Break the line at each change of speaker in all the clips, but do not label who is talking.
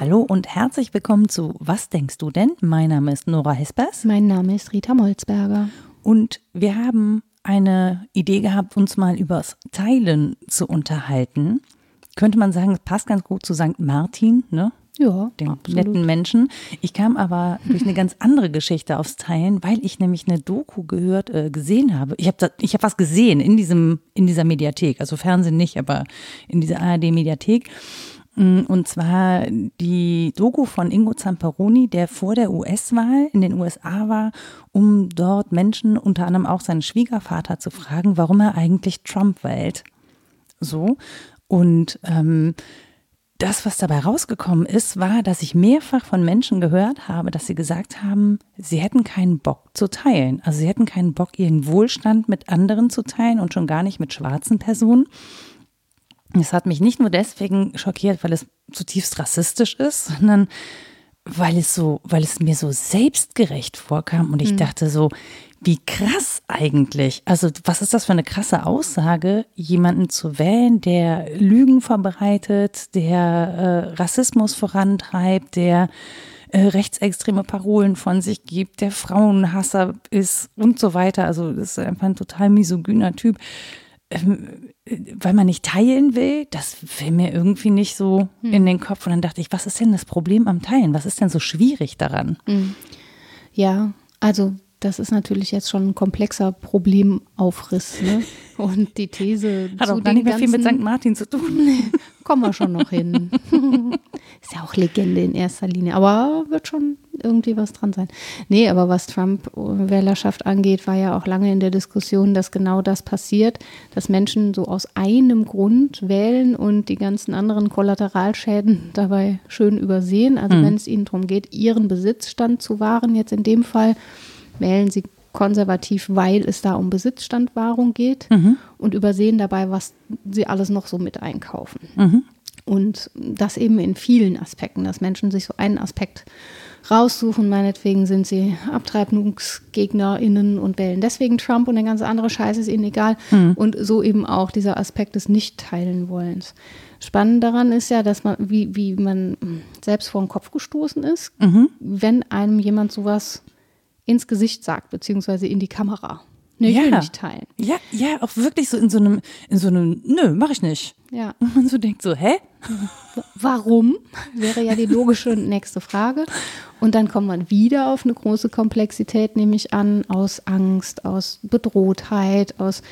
Hallo und herzlich willkommen zu Was denkst du denn? Mein Name ist Nora Hespers.
Mein Name ist Rita Molzberger.
Und wir haben eine Idee gehabt, uns mal übers Teilen zu unterhalten. Könnte man sagen, es passt ganz gut zu St. Martin, ne?
Ja,
den
absolut.
netten Menschen. Ich kam aber durch eine ganz andere Geschichte aufs Teilen, weil ich nämlich eine Doku gehört, äh, gesehen habe. Ich habe ich hab was gesehen in diesem in dieser Mediathek, also Fernsehen nicht, aber in dieser ARD Mediathek. Mm, und zwar die Doku von Ingo Zamperoni, der vor der US-Wahl in den USA war, um dort Menschen, unter anderem auch seinen Schwiegervater, zu fragen, warum er eigentlich Trump wählt. So. Und ähm, das, was dabei rausgekommen ist, war, dass ich mehrfach von Menschen gehört habe, dass sie gesagt haben, sie hätten keinen Bock zu teilen. Also sie hätten keinen Bock, ihren Wohlstand mit anderen zu teilen und schon gar nicht mit schwarzen Personen. Es hat mich nicht nur deswegen schockiert, weil es zutiefst rassistisch ist, sondern weil es so, weil es mir so selbstgerecht vorkam und ich mhm. dachte so, wie krass eigentlich. Also, was ist das für eine krasse Aussage, jemanden zu wählen, der Lügen verbreitet, der äh, Rassismus vorantreibt, der äh, rechtsextreme Parolen von sich gibt, der Frauenhasser ist und so weiter. Also, das ist einfach ein total misogyner Typ. Ähm, weil man nicht teilen will, das will mir irgendwie nicht so hm. in den Kopf. Und dann dachte ich, was ist denn das Problem am Teilen? Was ist denn so schwierig daran? Hm.
Ja, also das ist natürlich jetzt schon ein komplexer Problemaufriss. Ne? Und die These.
Hat auch gar nicht mehr viel mit St. Martin zu tun.
kommen wir schon noch hin. ist ja auch Legende in erster Linie, aber wird schon irgendwie was dran sein. Nee, aber was Trump-Wählerschaft angeht, war ja auch lange in der Diskussion, dass genau das passiert, dass Menschen so aus einem Grund wählen und die ganzen anderen Kollateralschäden dabei schön übersehen. Also mhm. wenn es ihnen darum geht, ihren Besitzstand zu wahren, jetzt in dem Fall wählen sie konservativ, weil es da um Besitzstandwahrung geht mhm. und übersehen dabei, was sie alles noch so mit einkaufen. Mhm. Und das eben in vielen Aspekten, dass Menschen sich so einen Aspekt raussuchen, meinetwegen sind sie AbtreibungsgegnerInnen und wählen deswegen Trump und der ganze andere Scheiß ist ihnen egal. Mhm. Und so eben auch dieser Aspekt des Nicht-Teilen-Wollens. Spannend daran ist ja, dass man, wie, wie man selbst vor den Kopf gestoßen ist, mhm. wenn einem jemand sowas ins Gesicht sagt, beziehungsweise in die Kamera. Nee, ich ja. will nicht teilen.
Ja, ja, auch wirklich so in so einem, in so einem, nö, mach ich nicht.
Ja.
Und man so denkt so, hä?
Warum? Wäre ja die logische nächste Frage. Und dann kommt man wieder auf eine große Komplexität, nehme ich an, aus Angst, aus Bedrohtheit, aus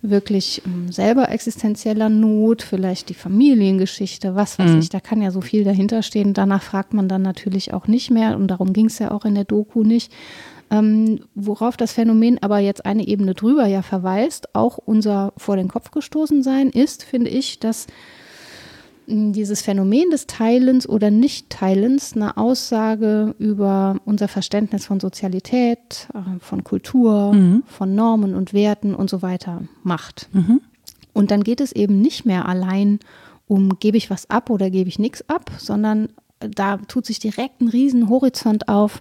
wirklich um, selber existenzieller Not, vielleicht die Familiengeschichte, was weiß mhm. ich, da kann ja so viel dahinter stehen. Danach fragt man dann natürlich auch nicht mehr und darum ging es ja auch in der Doku nicht ähm, worauf das Phänomen aber jetzt eine Ebene drüber ja verweist, auch unser vor den Kopf gestoßen sein, ist, finde ich, dass hm, dieses Phänomen des Teilens oder Nicht-Teilens eine Aussage über unser Verständnis von Sozialität, äh, von Kultur, mhm. von Normen und Werten und so weiter macht. Mhm. Und dann geht es eben nicht mehr allein um, gebe ich was ab oder gebe ich nichts ab, sondern da tut sich direkt ein riesen Horizont auf,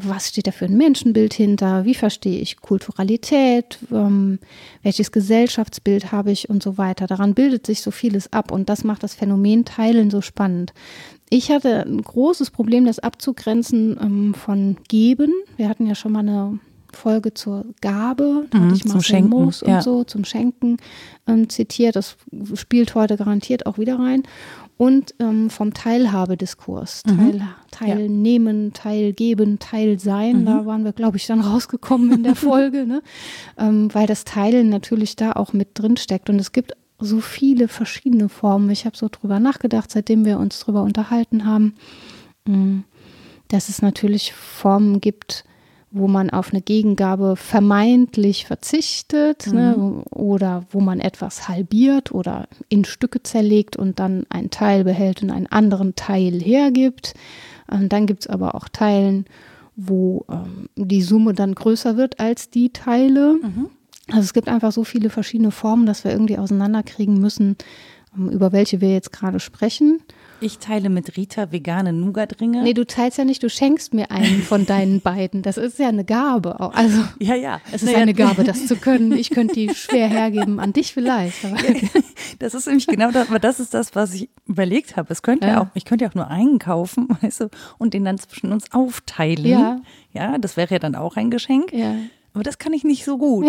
was steht da für ein Menschenbild hinter, wie verstehe ich Kulturalität, ähm, welches Gesellschaftsbild habe ich und so weiter. Daran bildet sich so vieles ab und das macht das Phänomen Teilen so spannend. Ich hatte ein großes Problem, das abzugrenzen ähm, von Geben. Wir hatten ja schon mal eine Folge zur Gabe, da mhm, hatte ich mal
Schenken
Moos und ja. so zum Schenken ähm, zitiert. Das spielt heute garantiert auch wieder rein und ähm, vom Teilhabediskurs. Mhm. Teil, teilnehmen, ja. teilgeben, teilsein. Mhm. Da waren wir, glaube ich, dann rausgekommen in der Folge, ne? ähm, weil das Teilen natürlich da auch mit drin steckt. Und es gibt so viele verschiedene Formen. Ich habe so drüber nachgedacht, seitdem wir uns drüber unterhalten haben, mm, dass es natürlich Formen gibt, wo man auf eine Gegengabe vermeintlich verzichtet ne, mhm. ne, oder wo man etwas halbiert oder in Stücke zerlegt und dann einen Teil behält und einen anderen Teil hergibt. Und dann gibt es aber auch Teilen, wo ähm, die Summe dann größer wird als die Teile. Mhm. Also es gibt einfach so viele verschiedene Formen, dass wir irgendwie auseinanderkriegen müssen, ähm, über welche wir jetzt gerade sprechen.
Ich teile mit Rita vegane Nougat-Ringe.
Nee, du teilst ja nicht, du schenkst mir einen von deinen beiden. Das ist ja eine Gabe. auch. Also,
ja, ja.
es ist eine Gabe, das zu können. Ich könnte die schwer hergeben, an dich vielleicht. Aber
Das ist nämlich genau das, aber das ist das, was ich überlegt habe. Es könnte ja.
Ja.
auch, ich könnte ja auch nur einen kaufen, weißt du, und den dann zwischen uns aufteilen.
Ja.
Ja, das wäre ja dann auch ein Geschenk.
ja.
Aber das kann ich nicht so gut.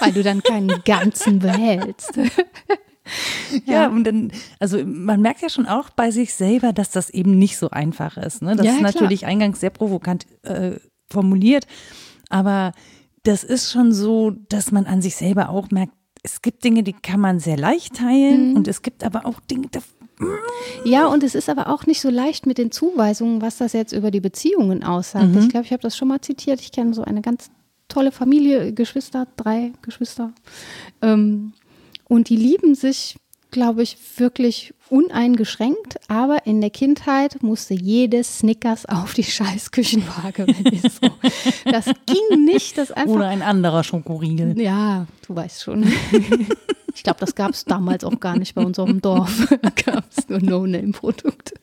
Weil du dann keinen ganzen behältst.
Ja, und dann, also man merkt ja schon auch bei sich selber, dass das eben nicht so einfach ist. Ne? Das
Ja,
ist
klar.
natürlich eingangs sehr provokant äh, formuliert, aber das ist schon so, dass man an sich selber auch merkt, es gibt Dinge, die kann man sehr leicht teilen
Mhm.
und es gibt aber auch Dinge, da
Ja, und es ist aber auch nicht so leicht mit den Zuweisungen, was das jetzt über die Beziehungen aussagt.
Mhm.
Ich glaube, ich habe das schon mal zitiert. Ich kenne so eine ganz tolle Familie, Geschwister, drei Geschwister. Ähm, und die lieben sich, glaube ich, wirklich uneingeschränkt. Aber in der Kindheit musste jedes Snickers auf die Scheißküchenwaage. wenn ihr so. Das ging nicht, das einfach
oder ein anderer Schokoriegel.
ja, du weißt schon. Ich glaube, das gab es damals auch gar nicht bei unserem Dorf. Da gab es nur No-Name-Produkte.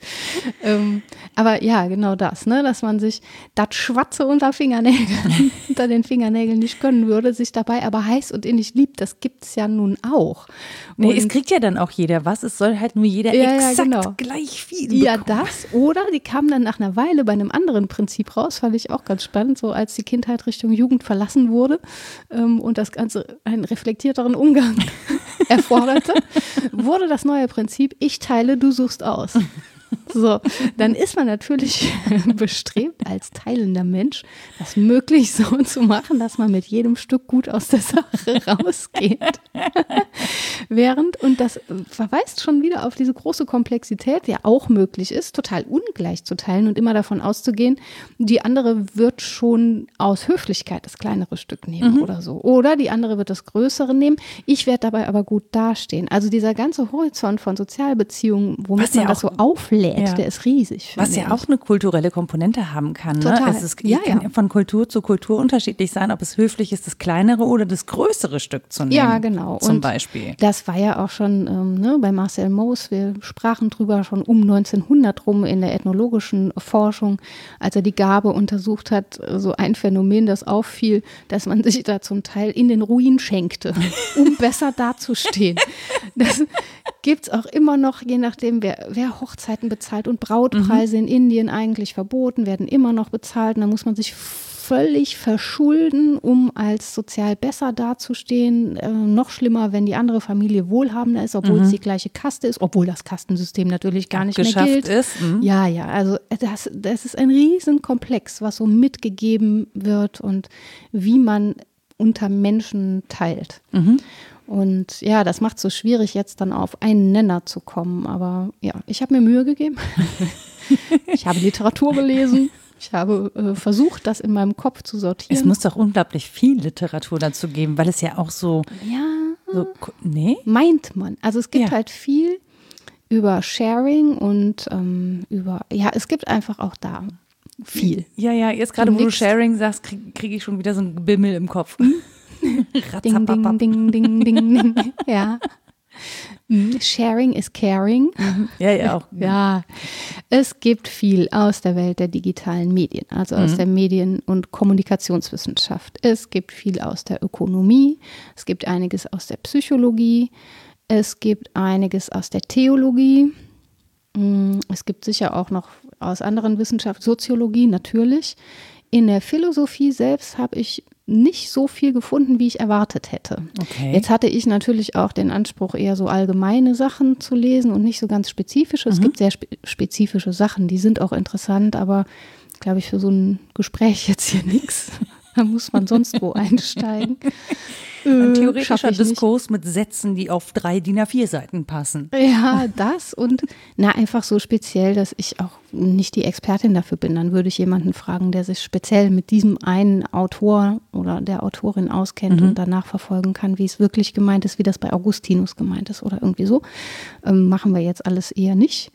Ähm, aber ja, genau das, ne? dass man sich das Schwatze unter Fingernägeln, unter den Fingernägeln nicht gönnen würde, sich dabei aber heiß und innig liebt. Das gibt es ja nun auch.
Nee,
Und-
es kriegt ja dann auch jeder was, es soll halt nur jeder
Ja, ja,
exakt
genau.
gleich viel
Ja,
bekommen.
das. Oder die kamen dann nach einer Weile bei einem anderen Prinzip raus, fand ich auch ganz spannend, so als die Kindheit Richtung Jugend verlassen wurde ähm, und das Ganze einen reflektierteren Umgang erforderte, wurde das neue Prinzip, ich teile, du suchst aus. So, dann ist man natürlich bestrebt, als teilender Mensch, das möglichst so zu machen, dass man mit jedem Stück gut aus der Sache rausgeht. Während, und das verweist schon wieder auf diese große Komplexität, die ja auch möglich ist, total ungleich zu teilen und immer davon auszugehen, die andere wird schon aus Höflichkeit das kleinere Stück nehmen oder so. Oder die andere wird das größere nehmen. Ich werde dabei aber gut dastehen. Also dieser ganze Horizont von Sozialbeziehungen, womit man das so
auch-
auflädt,
Ja.
der ist riesig.
Was ja auch eine kulturelle Komponente haben kann. Ne?
Total.
Es ist,
Ja,
kann
ja.
von Kultur zu Kultur unterschiedlich sein, ob es höflich ist, das kleinere oder das größere Stück zu nehmen.
Ja, genau.
Zum
Und
Beispiel.
Das war ja auch schon ähm, ne, bei Marcel Mauss, wir sprachen drüber schon um 1900 rum in der ethnologischen Forschung, als er die Gabe untersucht hat, so ein Phänomen, das auffiel, dass man sich da zum Teil in den Ruin schenkte, um besser dazustehen. Das gibt es auch immer noch, je nachdem, wer, wer Hochzeiten bezahlt und Brautpreise in Indien eigentlich verboten, werden immer noch bezahlt und da muss man sich völlig verschulden, um als sozial besser dazustehen. Äh, noch schlimmer, wenn die andere Familie wohlhabender ist, obwohl es die gleiche Kaste ist, obwohl das Kastensystem natürlich gar nicht mehr
Geschafft
gilt.
ist. Mhm.
Ja, ja, also das, das ist ein Riesenkomplex, was so mitgegeben wird und wie man unter Menschen teilt. Und ja, das macht es so schwierig, jetzt dann auf einen Nenner zu kommen. Aber ja, ich habe mir Mühe gegeben. ich habe Literatur gelesen. Ich habe äh, versucht, das in meinem Kopf zu sortieren.
Es muss doch unglaublich viel Literatur dazu geben, weil es ja auch so,
ja,
so nee?
meint man. Also es gibt
Ja.
halt viel über Sharing und ähm, über, ja, es gibt einfach auch da viel.
Ja, ja, jetzt gerade, wo du. Sharing sagst, kriege krieg ich schon wieder so ein Bimmel im Kopf.
Ding, ding, ding, ding, ding, ding. Ja. Mm, Sharing is caring.
Ja, ja, auch.
Ja, es gibt viel aus der Welt der digitalen Medien, also aus der Medien- und Kommunikationswissenschaft. Es gibt viel aus der Ökonomie, es gibt einiges aus der Psychologie, es gibt einiges aus der Theologie, Mm, es gibt sicher auch noch aus anderen Wissenschaften, Soziologie natürlich. In der Philosophie selbst habe ich nicht so viel gefunden, wie ich erwartet hätte.
Okay.
Jetzt hatte ich natürlich auch den Anspruch, eher so allgemeine Sachen zu lesen und nicht so ganz spezifische. Es gibt sehr spe spezifische Sachen, die sind auch interessant, aber glaube ich für so ein Gespräch jetzt hier nichts. Da muss man sonst wo einsteigen.
Ein
Äh,
theoretischer
nicht.
Diskurs mit Sätzen, die auf drei DIN A4-Seiten passen.
Ja, das und na einfach so speziell, dass ich auch nicht die Expertin dafür bin. Dann würde ich jemanden fragen, der sich speziell mit diesem einen Autor oder der Autorin auskennt und danach verfolgen kann, wie es wirklich gemeint ist, wie das bei Augustinus gemeint ist oder irgendwie so. Ähm, machen wir jetzt alles eher nicht.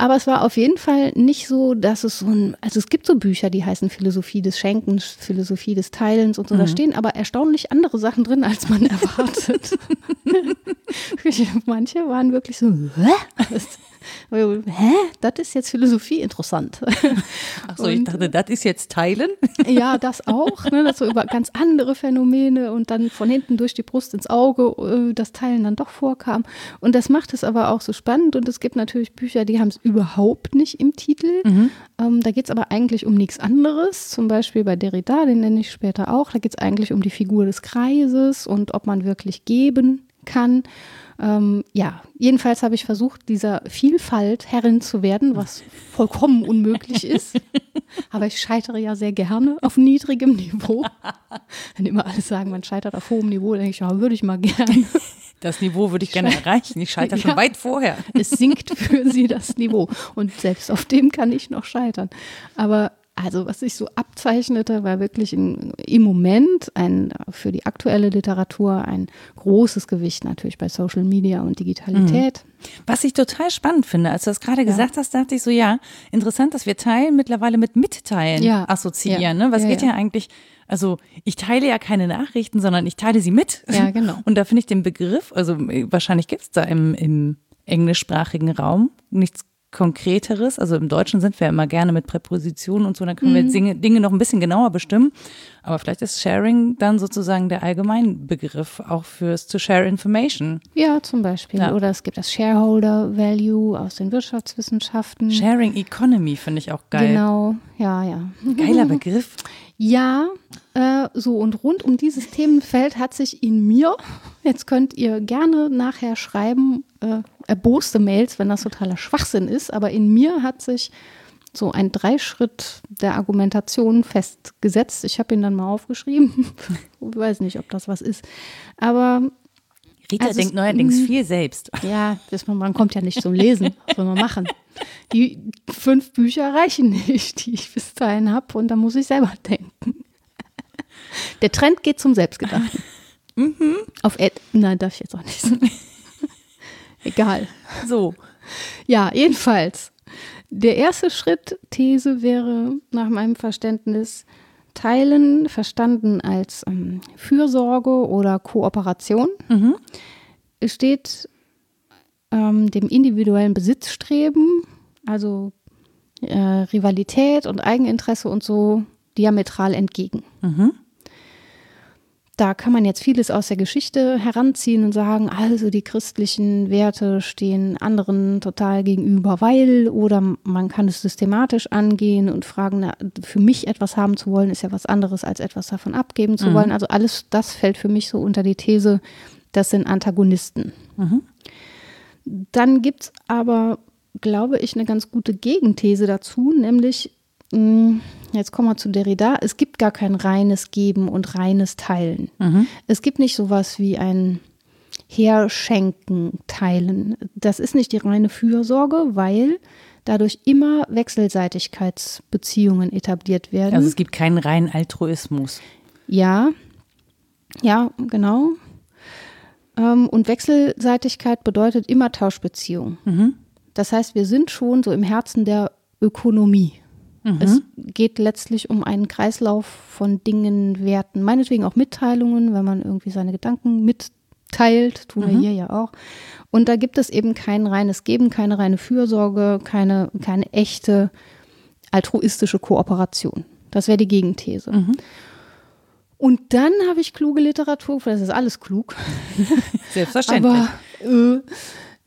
Aber es war auf jeden Fall nicht so, dass es so ein, also es gibt so Bücher, die heißen Philosophie des Schenkens, Philosophie des Teilens und so. Da stehen aber erstaunlich andere Sachen drin, als man erwartet. Manche waren wirklich so, hä? Hä? Das ist jetzt Philosophie interessant.
Achso, ich dachte, das ist jetzt Teilen.
Ja, das auch. Ne, das so über ganz andere Phänomene und dann von hinten durch die Brust ins Auge äh, das Teilen dann doch vorkam. Und das macht es aber auch so spannend. Und es gibt natürlich Bücher, die haben es überhaupt nicht im Titel. Mhm. Ähm, da geht es aber eigentlich um nichts anderes. Zum Beispiel bei Derrida, den nenne ich später auch. Da geht es eigentlich um die Figur des Kreises und ob man wirklich geben kann. Ähm, ja, jedenfalls habe ich versucht, dieser Vielfalt Herrin zu werden, was vollkommen unmöglich ist. Aber ich scheitere ja sehr gerne auf niedrigem Niveau. Wenn immer alle sagen, man scheitert auf hohem Niveau, denke ich, ja, würde ich mal gerne.
Das Niveau würde ich gerne erreichen. Ich scheitere schon weit vorher.
Es sinkt für sie das Niveau. Und selbst auf dem kann ich noch scheitern. Aber also was sich so abzeichnete, war wirklich in, im Moment ein für die aktuelle Literatur ein großes Gewicht natürlich bei Social Media und Digitalität.
Mhm. Was ich total spannend finde, als du das gerade ja. gesagt hast, dachte ich so, ja, interessant, dass wir Teilen mittlerweile mit Mitteilen ja. assoziieren. Ja. Ne? Was geht ja eigentlich, also ich teile ja keine Nachrichten, sondern ich teile sie mit.
Ja, genau.
Und da finde ich den Begriff, also wahrscheinlich gibt es da im, im englischsprachigen Raum nichts Konkreteres. Also im Deutschen sind wir immer gerne mit Präpositionen und so, dann können mhm. wir Dinge noch ein bisschen genauer bestimmen. Aber vielleicht ist Sharing dann sozusagen der Allgemeinbegriff auch fürs to share information.
Ja, zum Beispiel. Ja. Oder es gibt das Shareholder Value aus den Wirtschaftswissenschaften.
Sharing Economy finde ich auch geil.
Genau, ja, ja.
Geiler Begriff.
Ja, äh, so und rund um dieses Themenfeld hat sich in mir, jetzt könnt ihr gerne nachher schreiben, äh, erboste Mails, wenn das totaler Schwachsinn ist, aber in mir hat sich so ein Dreischritt der Argumentation festgesetzt. Ich habe ihn dann mal aufgeschrieben. ich weiß nicht, ob das was ist. Aber
Rita also denkt neuerdings mhm. viel selbst.
Ja, das, man kommt ja nicht zum Lesen. Was soll man machen? Die fünf Bücher reichen nicht, die ich bis dahin habe. Und da muss ich selber denken. Der Trend geht zum Selbstgedachten. Mhm. Auf Ed. Nein, darf ich jetzt auch nicht sagen. Egal.
So.
Ja, jedenfalls. Der erste Schritt, These, wäre nach meinem Verständnis Teilen, verstanden als ähm, Fürsorge oder Kooperation, mhm. steht ähm, dem individuellen Besitzstreben, also äh, Rivalität und Eigeninteresse und so diametral entgegen. Mhm. Da kann man jetzt vieles aus der Geschichte heranziehen und sagen, also die christlichen Werte stehen anderen total gegenüber, weil oder man kann es systematisch angehen und fragen, na, für mich etwas haben zu wollen, ist ja was anderes als etwas davon abgeben zu mhm. wollen. Also alles das fällt für mich so unter die These, das sind Antagonisten. Mhm. Dann gibt es aber, glaube ich, eine ganz gute Gegenthese dazu, nämlich mh, jetzt kommen wir zu Derrida, es gibt gar kein reines Geben und reines Teilen. Mhm. Es gibt nicht sowas wie ein Herschenken, Teilen. Das ist nicht die reine Fürsorge, weil dadurch immer Wechselseitigkeitsbeziehungen etabliert werden.
Also es gibt keinen reinen Altruismus.
Ja, ja, genau. Ähm, und Wechselseitigkeit bedeutet immer Tauschbeziehung. Mhm. Das heißt, wir sind schon so im Herzen der Ökonomie. Mhm. Es geht letztlich um einen Kreislauf von Dingen, Werten, meinetwegen auch Mitteilungen, wenn man irgendwie seine Gedanken mitteilt, tun wir mhm. hier ja auch. Und da gibt es eben kein reines Geben, keine reine Fürsorge, keine, keine echte altruistische Kooperation. Das wäre die Gegenthese. Mhm. Und dann habe ich kluge Literatur, das ist alles klug.
Selbstverständlich.
Aber äh,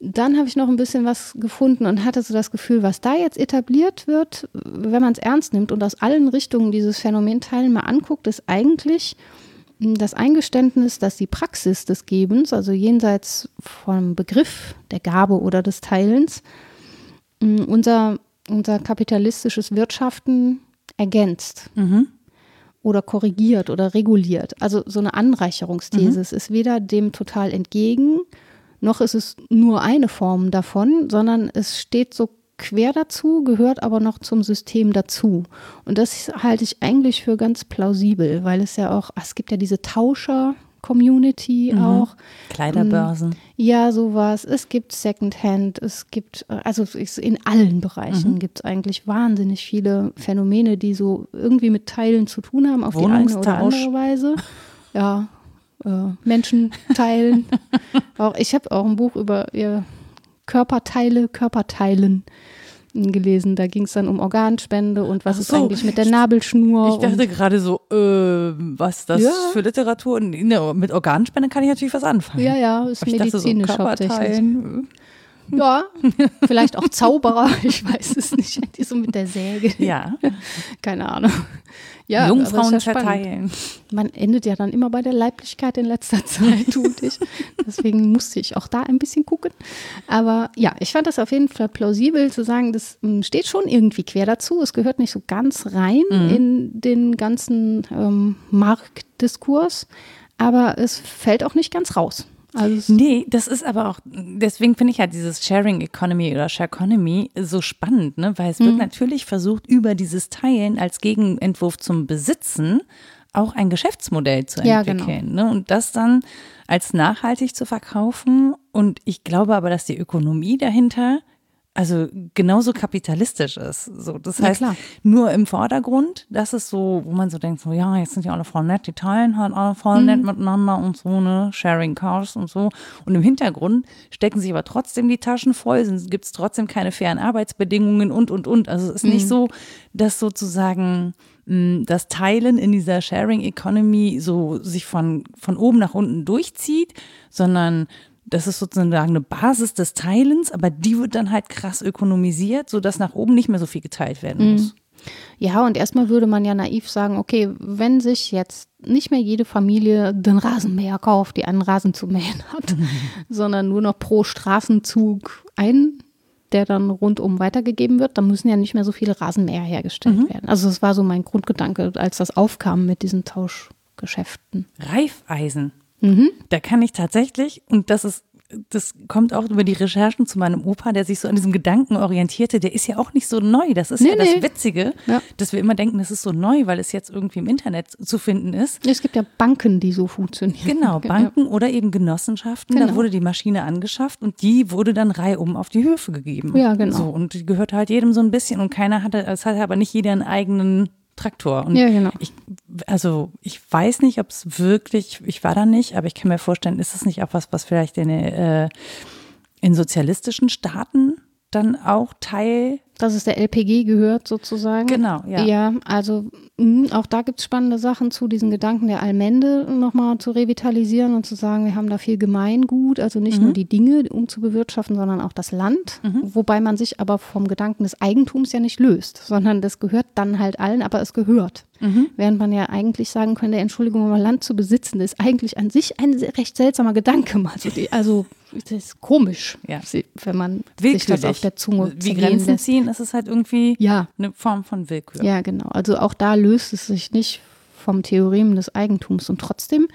dann habe ich noch ein bisschen was gefunden und hatte so das Gefühl, was da jetzt etabliert wird, wenn man es ernst nimmt und aus allen Richtungen dieses Phänomen teilen mal anguckt, ist eigentlich hm, das Eingeständnis, dass die Praxis des Gebens, also jenseits vom Begriff der Gabe oder des Teilens, hm, unser, unser kapitalistisches Wirtschaften ergänzt. Mhm oder korrigiert oder reguliert. Also so eine Anreicherungsthese. Mhm. Ist weder dem total entgegen, noch ist es nur eine Form davon, sondern es steht so quer dazu, gehört aber noch zum System dazu. Und das halte ich eigentlich für ganz plausibel, weil es ja auch, es gibt ja diese Tauscher, Community
Mhm.
auch.
Kleiderbörsen.
Ja, sowas. Es gibt Secondhand, es gibt, also in allen
Mhm.
Bereichen gibt es eigentlich wahnsinnig viele Phänomene, die so irgendwie mit Teilen zu tun haben, auf die eine oder andere Weise. Ja, äh, Menschen teilen. auch, ich habe auch ein Buch über ja, Körperteile, Körperteilen gelesen. Da ging es dann um Organspende und was
Ach
ist
so.
eigentlich mit der Nabelschnur.
Ich dachte gerade so, äh, was das
Ja.
für Literatur? Ne, mit Organspende kann ich natürlich was anfangen.
und, ja, ja, ist
Aber ich dachte so,
medizinisch hauptsächlich. Ja, vielleicht auch Zauberer, ich weiß es nicht. Die so mit der Säge.
Ja,
Keine Ahnung. Ja,
Jungfrauen
ja
verteilen.
Man endet ja dann immer bei der Leiblichkeit in letzter Zeit, tut ich. Deswegen musste ich auch da ein bisschen gucken. Aber ja, ich fand das auf jeden Fall plausibel zu sagen, das ähm, steht schon irgendwie quer dazu. Es gehört nicht so ganz rein in den ganzen ähm, Marktdiskurs, aber es fällt auch nicht ganz raus. Also
Nee, das ist aber auch, deswegen finde ich ja dieses Sharing Economy oder Share Economy so spannend, ne? weil es
Mhm.
wird natürlich versucht, über dieses Teilen als Gegenentwurf zum Besitzen auch ein Geschäftsmodell zu
Ja, genau.
entwickeln. Ne? Und das dann als nachhaltig zu verkaufen. Und ich glaube aber, dass die Ökonomie dahinter also genauso kapitalistisch ist. So, das heißt,
klar.
nur im Vordergrund, das ist so, wo man so denkt, so ja, jetzt sind ja alle voll nett, die teilen halt alle voll
Mhm.
nett miteinander und so, ne, sharing cars und so. Und im Hintergrund stecken sich aber trotzdem die Taschen voll, gibt es trotzdem keine fairen Arbeitsbedingungen und, und, und. Also es ist
Mhm.
nicht so, dass sozusagen mh, das Teilen in dieser Sharing Economy so sich von, von oben nach unten durchzieht, sondern das ist sozusagen eine Basis des Teilens, aber die wird dann halt krass ökonomisiert, sodass nach oben nicht mehr so viel geteilt werden muss.
Ja, und erstmal würde man ja naiv sagen, okay, wenn sich jetzt nicht mehr jede Familie den Rasenmäher kauft, die einen Rasen zu mähen hat, sondern nur noch pro Straßenzug ein, der dann rundum weitergegeben wird, dann müssen ja nicht mehr so viele Rasenmäher hergestellt werden. Also das war so mein Grundgedanke, als das aufkam mit diesen Tauschgeschäften.
Reifeisen.
Mhm.
Da kann ich tatsächlich, und das ist, das kommt auch über die Recherchen zu meinem Opa, der sich so an diesem Gedanken orientierte, der ist ja auch nicht so neu. Das ist
Nee,
ja das
nee.
Witzige,
Ja.
dass wir immer denken, das ist so neu, weil es jetzt irgendwie im Internet zu finden ist.
Es gibt ja Banken, die so funktionieren.
Genau, Banken oder eben Genossenschaften. Da
Genau.
wurde die Maschine angeschafft und die wurde dann reihum auf die Höfe gegeben.
Ja, genau.
So, und die gehört halt jedem so ein bisschen und keiner hatte, es hatte aber nicht jeder einen eigenen Traktor. Und
Ja, genau.
ich, also ich weiß nicht, ob es wirklich, ich war da nicht, aber ich kann mir vorstellen, ist es nicht auch was, was vielleicht in, äh, in sozialistischen Staaten dann auch Teil
Dass es der LPG gehört sozusagen.
Genau, ja.
Ja, also mh, auch da gibt es spannende Sachen zu diesen Gedanken der Allmende nochmal zu revitalisieren und zu sagen, wir haben da viel Gemeingut, also nicht
Mhm.
nur die Dinge, um zu bewirtschaften, sondern auch das Land. Wobei man sich aber vom Gedanken des Eigentums ja nicht löst, sondern das gehört dann halt allen, aber es gehört.
Mhm.
Während man ja eigentlich sagen könnte, Entschuldigung, aber Land zu besitzen, ist eigentlich an sich ein recht seltsamer Gedanke. Also, also das ist komisch,
Ja.
wenn man sich das auf der Zunge
Wie Grenzen
lässt.
ziehen, ist es halt irgendwie
Ja.
eine Form von Willkür.
Ja, genau. Also auch da löst es sich nicht vom Theorem des Eigentums. Und trotzdem,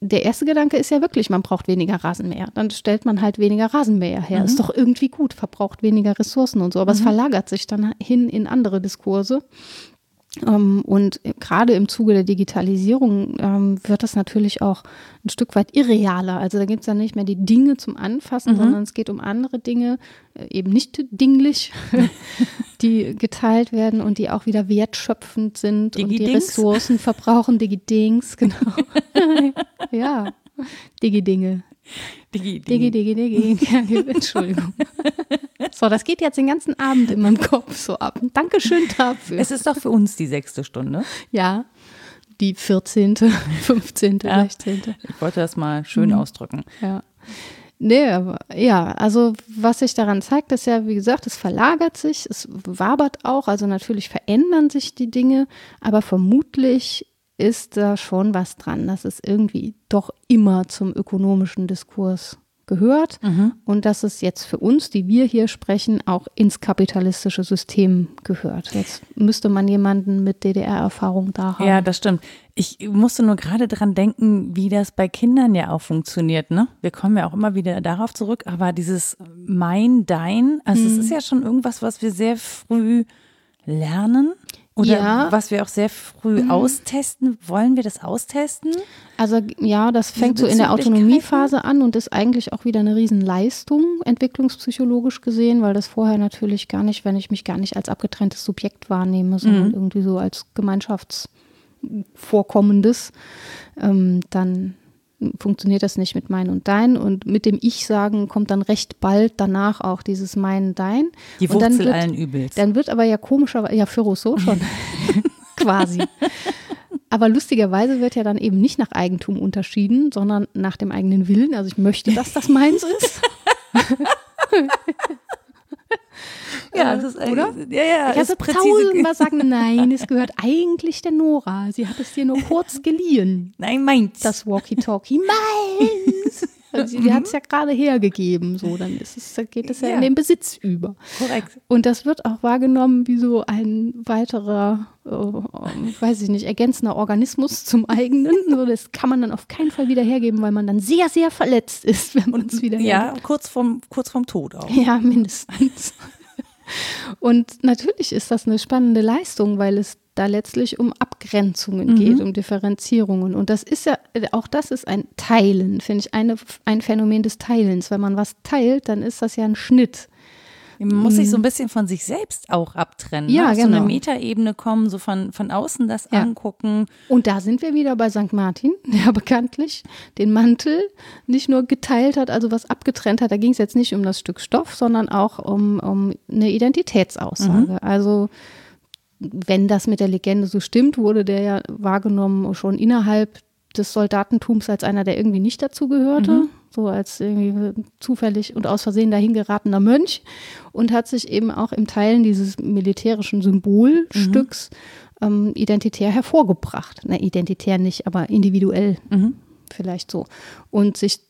der erste Gedanke ist ja wirklich, man braucht weniger Rasenmäher. Dann stellt man halt weniger Rasenmäher her. Ist doch irgendwie gut, verbraucht weniger Ressourcen und so. Aber es verlagert sich dann hin in andere Diskurse. Ähm, und gerade im Zuge der Digitalisierung ähm, wird das natürlich auch ein Stück weit irrealer. Also da gibt es dann nicht mehr die Dinge zum Anfassen, sondern es geht um andere Dinge, äh, eben nicht dinglich, die geteilt werden und die auch wieder wertschöpfend sind und die? Ressourcen verbrauchen. Digidings, genau. ja, Digidinge.
Digi,
Digi, digi, digi. Ja, Entschuldigung. So, das geht jetzt den ganzen Abend in meinem Kopf so ab. Dankeschön dafür.
Es ist doch für uns die sechste Stunde.
Ja, die 14., 15.,
Ja.
16.
Ich wollte das mal schön
Mhm.
ausdrücken.
Ja. Nee, aber ja, also was sich daran zeigt, ist ja, wie gesagt, es verlagert sich, es wabert auch, also natürlich verändern sich die Dinge, aber vermutlich ist da schon was dran, dass es irgendwie doch immer zum ökonomischen Diskurs gehört und dass es jetzt für uns, die wir hier sprechen, auch ins kapitalistische System gehört. Jetzt müsste man jemanden mit DDR-Erfahrung da haben.
Ja, das stimmt. Ich musste nur gerade dran denken, wie das bei Kindern ja auch funktioniert. Ne? Wir kommen ja auch immer wieder darauf zurück, aber dieses mein, dein, also
Mhm.
es ist ja schon irgendwas, was wir sehr früh lernen. Oder
Ja. Mhm.
was wir auch sehr früh austesten. Wollen wir das austesten?
Also ja, das fängt so in der? Autonomiephase an und ist eigentlich auch wieder eine Riesenleistung, entwicklungspsychologisch gesehen, weil das vorher natürlich gar nicht, wenn ich mich gar nicht als abgetrenntes Subjekt wahrnehme, sondern irgendwie so als Gemeinschaftsvorkommendes, ähm, dann funktioniert das nicht mit mein und dein und mit dem Ich sagen kommt dann recht bald danach auch dieses mein dein
Die
und dann
Wurzel
wird,
allen Übels.
Dann wird aber ja komischerweise, ja für Rousseau schon, quasi. Aber lustigerweise wird ja dann eben nicht nach Eigentum unterschieden, sondern nach dem eigenen Willen. Also ich möchte, dass das meins ist.
ja, das ist
oder?
Ja, ja,
Ich
präzise.
tausendmal sagen, nein, es gehört eigentlich der Nora. Sie hat es dir nur kurz geliehen.
Nein, meins.
Das Walkie-Talkie meins. Also sie hat es ja gerade hergegeben. So, dann ist es, geht es ja,
Ja.
in den Besitz über.
korrekt.
Und das wird auch wahrgenommen wie so ein weiterer, äh, weiß ich nicht, ergänzender Organismus zum eigenen. So, das kann man dann auf keinen Fall wieder hergeben, weil man dann sehr, sehr verletzt ist, wenn man es wieder
Ja, kurz vorm, kurz vorm Tod auch.
ja, mindestens. Und natürlich ist das eine spannende Leistung, weil es da letztlich um Abgrenzungen geht, um Differenzierungen. Und das ist ja, auch das ist ein Teilen, finde ich, eine, ein Phänomen des Teilens. Wenn man was teilt, dann ist das ja ein Schnitt.
Man muss sich so ein bisschen von sich selbst auch abtrennen.
Ja,
ne? Auf so
genau.
eine Metaebene kommen, so von, von außen das
Ja.
angucken.
Und da sind wir wieder bei St. Martin, der bekanntlich den Mantel nicht nur geteilt hat, also was abgetrennt hat. Da ging es jetzt nicht um das Stück Stoff, sondern auch um, um eine Identitätsaussage. Also wenn das mit der Legende so stimmt, wurde der ja wahrgenommen schon innerhalb des Soldatentums als einer, der irgendwie nicht dazugehörte, so als irgendwie zufällig und aus Versehen dahin geratener Mönch und hat sich eben auch im Teilen dieses militärischen Symbolstücks ähm, identitär hervorgebracht. Na, identitär nicht, aber individuell vielleicht so. Und sich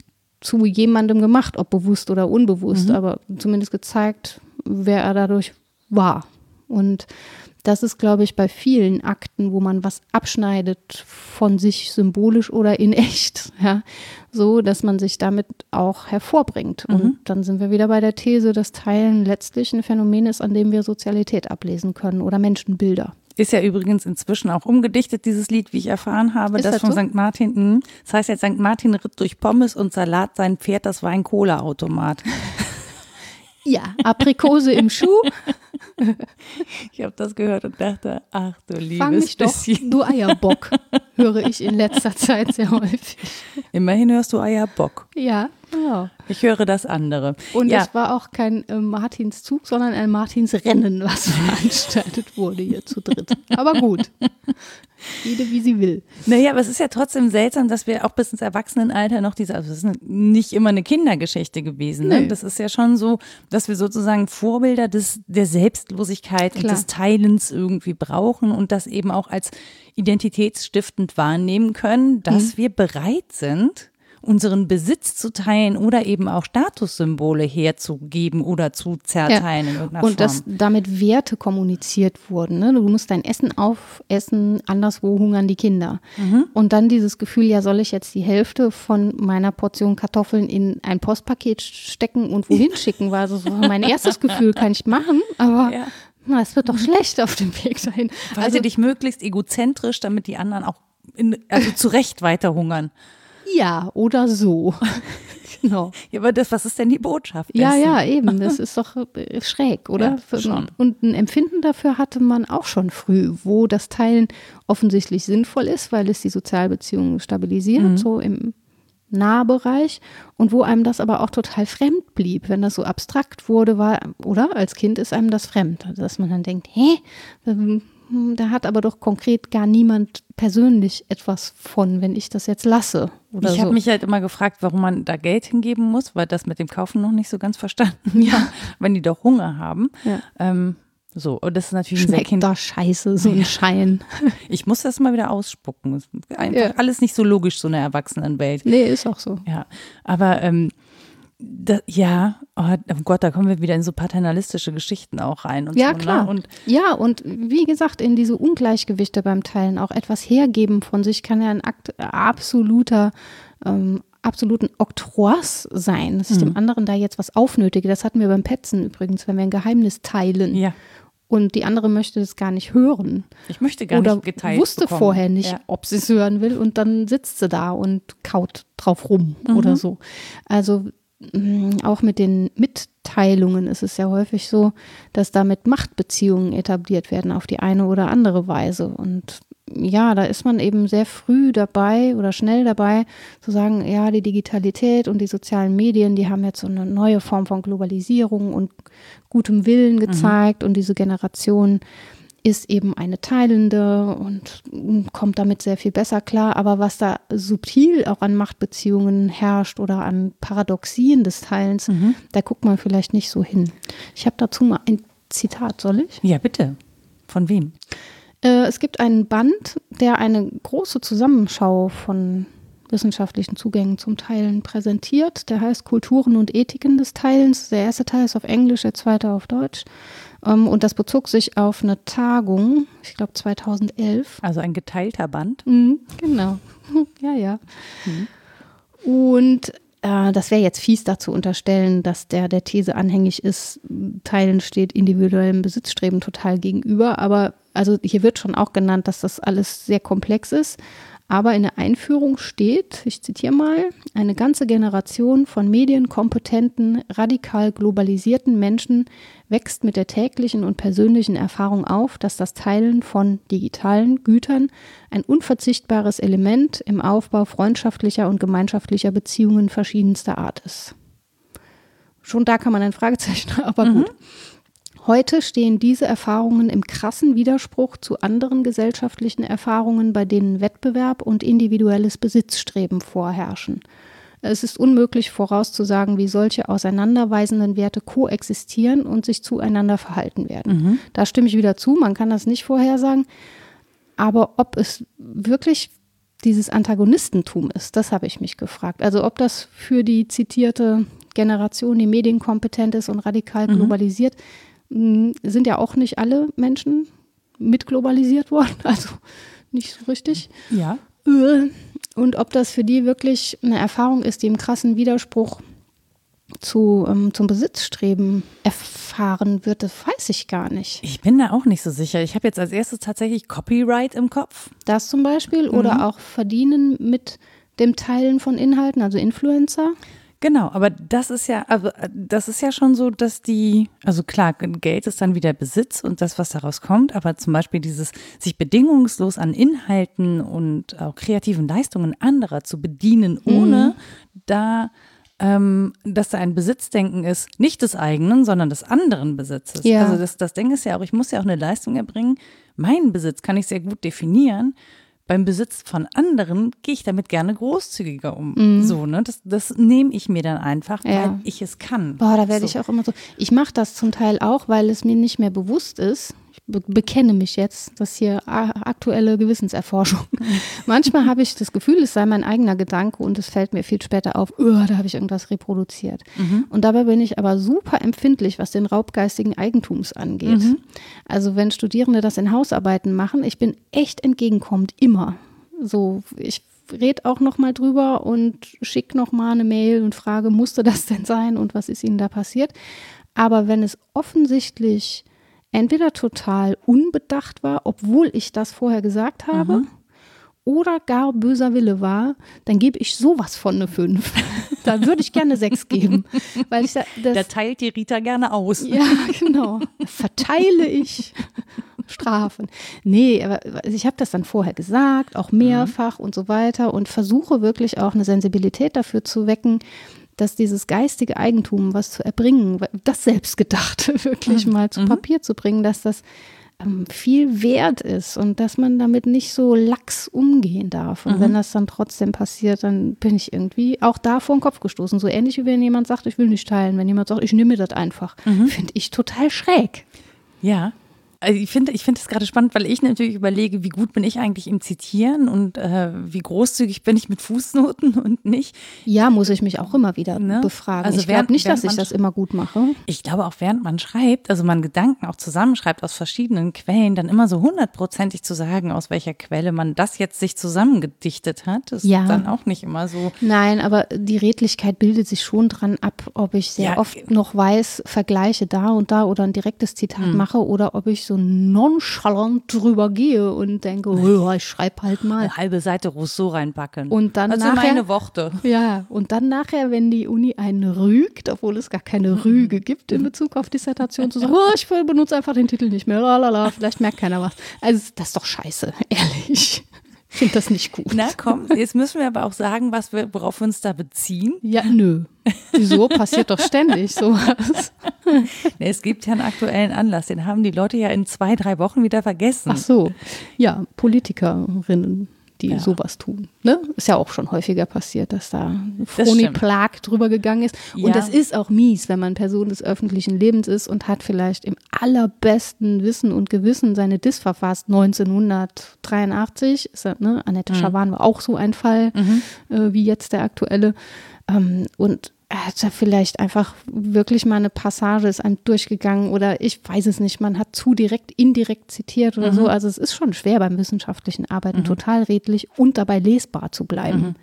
zu jemandem gemacht, ob bewusst oder unbewusst, aber zumindest gezeigt, wer er dadurch war. Und das ist, glaube ich, bei vielen Akten, wo man was abschneidet von sich symbolisch oder in echt, ja, so, dass man sich damit auch hervorbringt. Und dann sind wir wieder bei der These, dass Teilen letztlich ein Phänomen ist, an dem wir Sozialität ablesen können oder Menschenbilder.
Ist ja übrigens inzwischen auch umgedichtet, dieses Lied, wie ich erfahren habe.
Ist
das
das
von
so?
St. Martin. mh. Das heißt jetzt, St. Martin ritt durch Pommes und Salat sein Pferd, das war ein Cola-Automat.
Ja, Aprikose im Schuh,
Ich habe das gehört und dachte, ach du liebes
fang mich doch,
bisschen.
du Eierbock, höre ich in letzter Zeit sehr häufig.
Immerhin hörst du Eierbock.
Ja, genau.
Ich höre das andere.
Und
ja,
es war auch kein äh, Martinszug, sondern ein Martinsrennen, was veranstaltet wurde hier zu dritt. Aber gut. Jede wie sie will.
Naja, aber es ist ja trotzdem seltsam, dass wir auch bis ins Erwachsenenalter noch diese, also es ist nicht immer eine Kindergeschichte gewesen. Ne?
Nee.
Das ist ja schon so, dass wir sozusagen Vorbilder des, der Selbstlosigkeit und
Klar.
des Teilens irgendwie brauchen und das eben auch als identitätsstiftend wahrnehmen können, dass
Mhm.
wir bereit sind, unseren Besitz zu teilen oder eben auch Statussymbole herzugeben oder zu zerteilen in irgendeiner
Und dass
Form.
damit Werte kommuniziert wurden. Ne? Du musst dein Essen aufessen, anderswo hungern die Kinder.
Mhm.
Und dann dieses Gefühl, ja, soll ich jetzt die Hälfte von meiner Portion Kartoffeln in ein Postpaket stecken und wohin schicken, war also so mein erstes Gefühl, kann ich machen, aber
Ja.
na, es wird doch schlecht auf dem Weg dahin.
Verhalte dich möglichst egozentrisch, damit die anderen auch in, also zu Recht weiter hungern.
Ja, oder so. genau.
Ja, aber das, was ist denn die Botschaft?
Ja,
dessen?
ja, eben. Das ist doch äh, schräg, oder?
Ja.
Und ein Empfinden dafür hatte man auch schon früh, wo das Teilen offensichtlich sinnvoll ist, weil es die Sozialbeziehungen stabilisiert,
Mhm.
so im Nahbereich und wo einem das aber auch total fremd blieb, wenn das so abstrakt wurde, war, oder? Als Kind ist einem das fremd, also dass man dann denkt, hä, ähm, da hat aber doch konkret gar niemand persönlich etwas von, wenn ich das jetzt lasse. Oder
Ich
so.
habe mich halt immer gefragt, warum man da Geld hingeben muss, weil das mit dem Kaufen noch nicht so ganz verstanden. Ja. Wenn die doch Hunger haben.
Ja.
Ähm, so, und das ist natürlich ein sehr
Schmeckt
Kind.
da scheiße, so ein Schein.
Ich muss das mal wieder ausspucken. Einfach
Ja.
alles nicht so logisch, so eine Erwachsenenwelt.
Nee, ist auch so.
Ja, aber ähm, da, ja, oh, oh Gott, da kommen wir wieder in so paternalistische Geschichten auch rein. Und
Ja,
so,
klar.
Ne? Und
ja, und wie gesagt, in diese Ungleichgewichte beim Teilen auch etwas hergeben von sich kann ja ein Akt absoluter, ähm, absoluten Oktrois sein, dass ich
Mhm.
dem anderen da jetzt was aufnötige. Das hatten wir beim Petzen übrigens, wenn wir ein Geheimnis teilen.
ja,
und die andere möchte es gar nicht hören.
Ich möchte gar
Oder
nicht geteilt
wusste
bekommen.
vorher nicht,
Ja.
ob sie es hören will und dann sitzt sie da und kaut drauf rum
Mhm.
oder so. Also auch mit den Mitteilungen ist es ja häufig so, dass damit Machtbeziehungen etabliert werden auf die eine oder andere Weise. Und ja, da ist man eben sehr früh dabei oder schnell dabei zu sagen, ja, die Digitalität und die sozialen Medien, die haben jetzt so eine neue Form von Globalisierung und gutem Willen gezeigt und diese Generation ist eben eine teilende und mm, kommt damit sehr viel besser klar. Aber was da subtil auch an Machtbeziehungen herrscht oder an Paradoxien des Teilens, da guckt man vielleicht nicht so hin. Ich habe dazu mal ein Zitat, soll ich?
Ja, bitte. Von wem?
Äh, es gibt einen Band, der eine große Zusammenschau von wissenschaftlichen Zugängen zum Teilen präsentiert. Der heißt Kulturen und Ethiken des Teilens. Der erste Teil ist auf Englisch, der zweite auf Deutsch. Ähm, Und das bezog sich auf eine Tagung, ich glaube 2011.
Also ein geteilter Band.
Mhm, genau. Ja, ja. Und äh, das wäre jetzt fies dazu unterstellen, dass der der These anhängig ist, Teilen steht individuellem Besitzstreben total gegenüber. Aber also hier wird schon auch genannt, dass das alles sehr komplex ist. Aber in der Einführung steht, ich zitiere mal, eine ganze Generation von medienkompetenten, radikal globalisierten Menschen wächst mit der täglichen und persönlichen Erfahrung auf, dass das Teilen von digitalen Gütern ein unverzichtbares Element im Aufbau freundschaftlicher und gemeinschaftlicher Beziehungen verschiedenster Art ist. Schon da kann man ein Fragezeichen, aber gut. Heute stehen diese Erfahrungen im krassen Widerspruch zu anderen gesellschaftlichen Erfahrungen, bei denen Wettbewerb und individuelles Besitzstreben vorherrschen. Es ist unmöglich vorauszusagen, wie solche auseinanderweisenden Werte koexistieren und sich zueinander verhalten werden. Da stimme ich wieder zu, man kann das nicht vorhersagen. Aber ob es wirklich dieses Antagonistentum ist, das habe ich mich gefragt. Also ob das für die zitierte Generation, die medienkompetent ist und radikal globalisiert, mh, sind ja auch nicht alle Menschen mitglobalisiert worden, also nicht so richtig.
Ja.
Äh, Und ob das für die wirklich eine Erfahrung ist, die im krassen Widerspruch zu, ähm, zum Besitzstreben erfahren wird, das weiß ich gar nicht.
Ich bin da auch nicht so sicher. Ich habe jetzt als erstes tatsächlich Copyright im Kopf.
Das zum Beispiel oder auch verdienen mit dem Teilen von Inhalten, also Influencer.
Genau, aber das ist ja, also äh, das ist ja schon so, dass die, also klar, Geld ist dann wieder Besitz und das, was daraus kommt, aber zum Beispiel dieses sich bedingungslos an Inhalten und auch kreativen Leistungen anderer zu bedienen, ohne da, ähm, dass da ein Besitzdenken ist, nicht des eigenen, sondern des anderen Besitzes.
Ja.
Also das, das Ding ist ja auch, ich muss ja auch eine Leistung erbringen. Meinen Besitz kann ich sehr gut definieren. Beim Besitz von anderen gehe ich damit gerne großzügiger um. So, ne? Das, das nehme ich mir dann einfach, weil
Ja.
ich es kann.
Boah, da werde
so.
ich auch immer so. Ich mache das zum Teil auch, weil es mir nicht mehr bewusst ist. Be bekenne mich jetzt, das hier aktuelle Gewissenserforschung. Manchmal habe ich das Gefühl, es sei mein eigener Gedanke und es fällt mir viel später auf, oh, da habe ich irgendwas reproduziert. Und dabei bin ich aber super empfindlich, was den raubgeistigen Eigentums angeht. Also wenn Studierende das in Hausarbeiten machen, ich bin echt entgegenkommend, immer. So, ich red auch noch mal drüber und schick noch mal eine Mail und frage, musste das denn sein und was ist ihnen da passiert? Aber wenn es offensichtlich entweder total unbedacht war, obwohl ich das vorher gesagt habe, oder gar böser Wille war, dann gebe ich sowas von eine 5. da würde ich gerne 6 geben. Weil ich da,
Da teilt die Rita gerne aus.
ja, genau. Verteile ich Strafen. Nee, aber ich habe das dann vorher gesagt, auch mehrfach und so weiter und versuche wirklich auch eine Sensibilität dafür zu wecken, dass dieses geistige Eigentum, was zu erbringen, das Selbstgedachte wirklich mal zu Papier zu bringen, dass das ähm, viel wert ist und dass man damit nicht so lax umgehen darf. Und wenn das dann trotzdem passiert, dann bin ich irgendwie auch da vor den Kopf gestoßen. So ähnlich wie wenn jemand sagt, ich will nicht teilen. Wenn jemand sagt, ich nehme das einfach. Finde ich total schräg.
Ja. Also ich finde ich finde es gerade spannend, weil ich natürlich überlege, wie gut bin ich eigentlich im Zitieren und äh, wie großzügig bin ich mit Fußnoten und nicht.
Ja, muss ich mich auch immer wieder ne? befragen. Also ich glaube nicht, dass ich das immer gut mache.
Ich glaube auch, während man schreibt, also man Gedanken auch zusammenschreibt aus verschiedenen Quellen, dann immer so hundertprozentig zu sagen, aus welcher Quelle man das jetzt sich zusammengedichtet hat, ist ja. dann auch nicht immer so.
Nein, aber die Redlichkeit bildet sich schon dran ab, ob ich sehr ja. oft noch weiß, Vergleiche da und da oder ein direktes Zitat mhm. mache oder ob ich so nonchalant drüber gehe und denke, oh, ich schreibe halt mal.
Eine halbe Seite Rousseau reinpacken.
Und dann
also
nachher,
meine Worte.
Ja, und dann nachher, wenn die Uni einen rügt, obwohl es gar keine Rüge gibt in Bezug auf Dissertation, zu sagen, oh, ich benutze einfach den Titel nicht mehr, lalala, vielleicht merkt keiner was. Also das ist doch scheiße, ehrlich. Ich finde das nicht gut.
Na komm, jetzt müssen wir aber auch sagen, was wir, worauf wir uns da beziehen.
Ja, nö. Wieso? Passiert doch ständig sowas.
es gibt ja einen aktuellen Anlass, den haben die Leute ja in zwei, drei Wochen wieder vergessen.
Ach so, ja, Politikerinnen die ja. sowas tun. Ne? Ist ja auch schon häufiger passiert, dass da Froni Plag drüber gegangen ist. Und ja. das ist auch mies, wenn man Person des öffentlichen Lebens ist und hat vielleicht im allerbesten Wissen und Gewissen seine Dis verfasst, 1983. Ist das, ne? Annette mhm. Schawan war auch so ein Fall, mhm. äh, wie jetzt der aktuelle. Ähm, und hat ja vielleicht einfach wirklich mal eine Passage ist einem durchgegangen oder ich weiß es nicht, man hat zu direkt indirekt zitiert oder mhm. so. Also es ist schon schwer beim wissenschaftlichen Arbeiten mhm. total redlich und dabei lesbar zu bleiben. Mhm.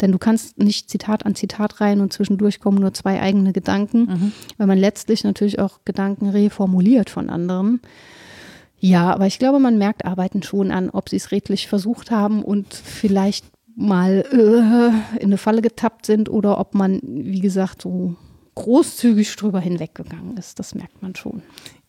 Denn du kannst nicht Zitat an Zitat rein und zwischendurch kommen nur zwei eigene Gedanken, mhm. weil man letztlich natürlich auch Gedanken reformuliert von anderen. Ja, aber ich glaube, man merkt Arbeiten schon an, ob sie es redlich versucht haben und vielleicht mal äh, in eine Falle getappt sind oder ob man, wie gesagt, so großzügig drüber hinweggegangen ist. Das merkt man schon.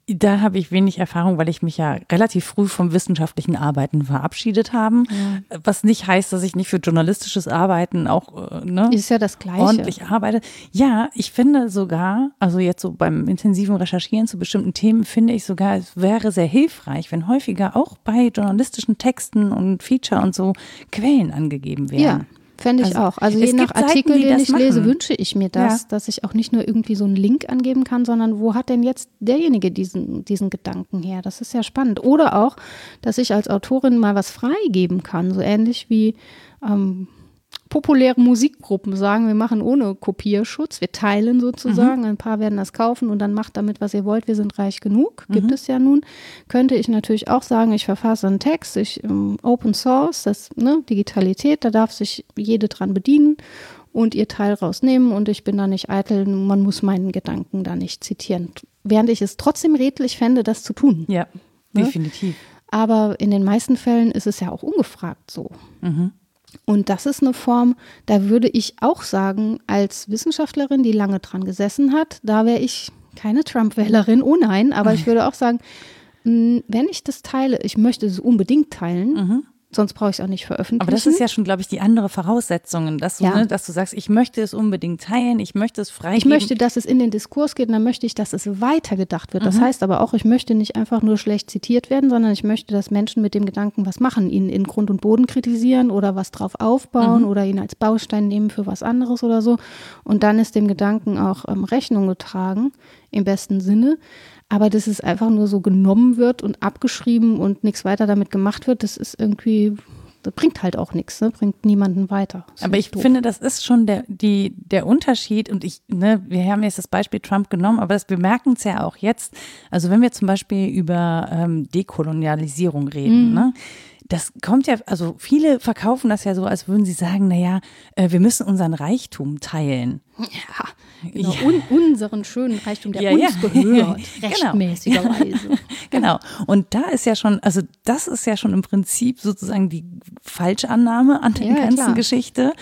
Da habe ich wenig Erfahrung, weil ich mich ja relativ früh vom wissenschaftlichen Arbeiten verabschiedet habe. Ja. Was nicht heißt, dass ich nicht für journalistisches Arbeiten auch
äh, ne, ist ja das Gleiche.
ordentlich arbeite. Ja, ich finde sogar, also jetzt so beim intensiven Recherchieren zu bestimmten Themen, finde ich sogar, es wäre sehr hilfreich, wenn häufiger auch bei journalistischen Texten und Feature und so Quellen angegeben werden.
Ja. Fände ich also, auch. Also je nach Artikel, Seiten, den ich machen. lese, wünsche ich mir das, ja. dass ich auch nicht nur irgendwie so einen Link angeben kann, sondern wo hat denn jetzt derjenige diesen, diesen Gedanken her? Das ist ja spannend. Oder auch, dass ich als Autorin mal was freigeben kann, so ähnlich wie ähm, populäre Musikgruppen sagen, wir machen ohne Kopierschutz, wir teilen sozusagen, mhm. ein paar werden das kaufen und dann macht damit, was ihr wollt, wir sind reich genug, mhm. gibt es ja nun, könnte ich natürlich auch sagen, ich verfasse einen Text, ich um, Open Source, das ne, Digitalität, da darf sich jede dran bedienen und ihr Teil rausnehmen und ich bin da nicht eitel, man muss meinen Gedanken da nicht zitieren, während ich es trotzdem redlich fände, das zu tun.
Ja, ne? definitiv.
Aber in den meisten Fällen ist es ja auch ungefragt so. Mhm. Und das ist eine Form, da würde ich auch sagen, als Wissenschaftlerin, die lange dran gesessen hat, da wäre ich keine Trump-Wählerin, oh nein, aber ich würde auch sagen, wenn ich das teile, ich möchte es unbedingt teilen, mhm. Sonst brauche ich es auch nicht veröffentlichen.
Aber das ist ja schon, glaube ich, die andere Voraussetzung, dass du, ja. ne, dass du sagst, ich möchte es unbedingt teilen, ich möchte es freigeben.
Ich möchte, dass es in den Diskurs geht und dann möchte ich, dass es weitergedacht wird. Das mhm. heißt aber auch, ich möchte nicht einfach nur schlecht zitiert werden, sondern ich möchte, dass Menschen mit dem Gedanken was machen, ihn in Grund und Boden kritisieren oder was drauf aufbauen mhm. oder ihn als Baustein nehmen für was anderes oder so. Und dann ist dem Gedanken auch ähm, Rechnung getragen, im besten Sinne. Aber dass es einfach nur so genommen wird und abgeschrieben und nichts weiter damit gemacht wird, das ist irgendwie, das bringt halt auch nichts, ne? bringt niemanden weiter.
Aber ich doof. finde, das ist schon der, die, der Unterschied und ich, ne, wir haben jetzt das Beispiel Trump genommen, aber das, wir merken es ja auch jetzt. Also wenn wir zum Beispiel über ähm, Dekolonialisierung reden, mhm. ne? das kommt ja, also viele verkaufen das ja so, als würden sie sagen, naja, äh, wir müssen unseren Reichtum teilen.
Ja, genau, ja. Un unseren schönen Reichtum, der ja, uns ja. gehört, genau. rechtmäßigerweise.
genau. Und da ist ja schon, also das ist ja schon im Prinzip sozusagen die Falschannahme an der ganzen klar. Geschichte.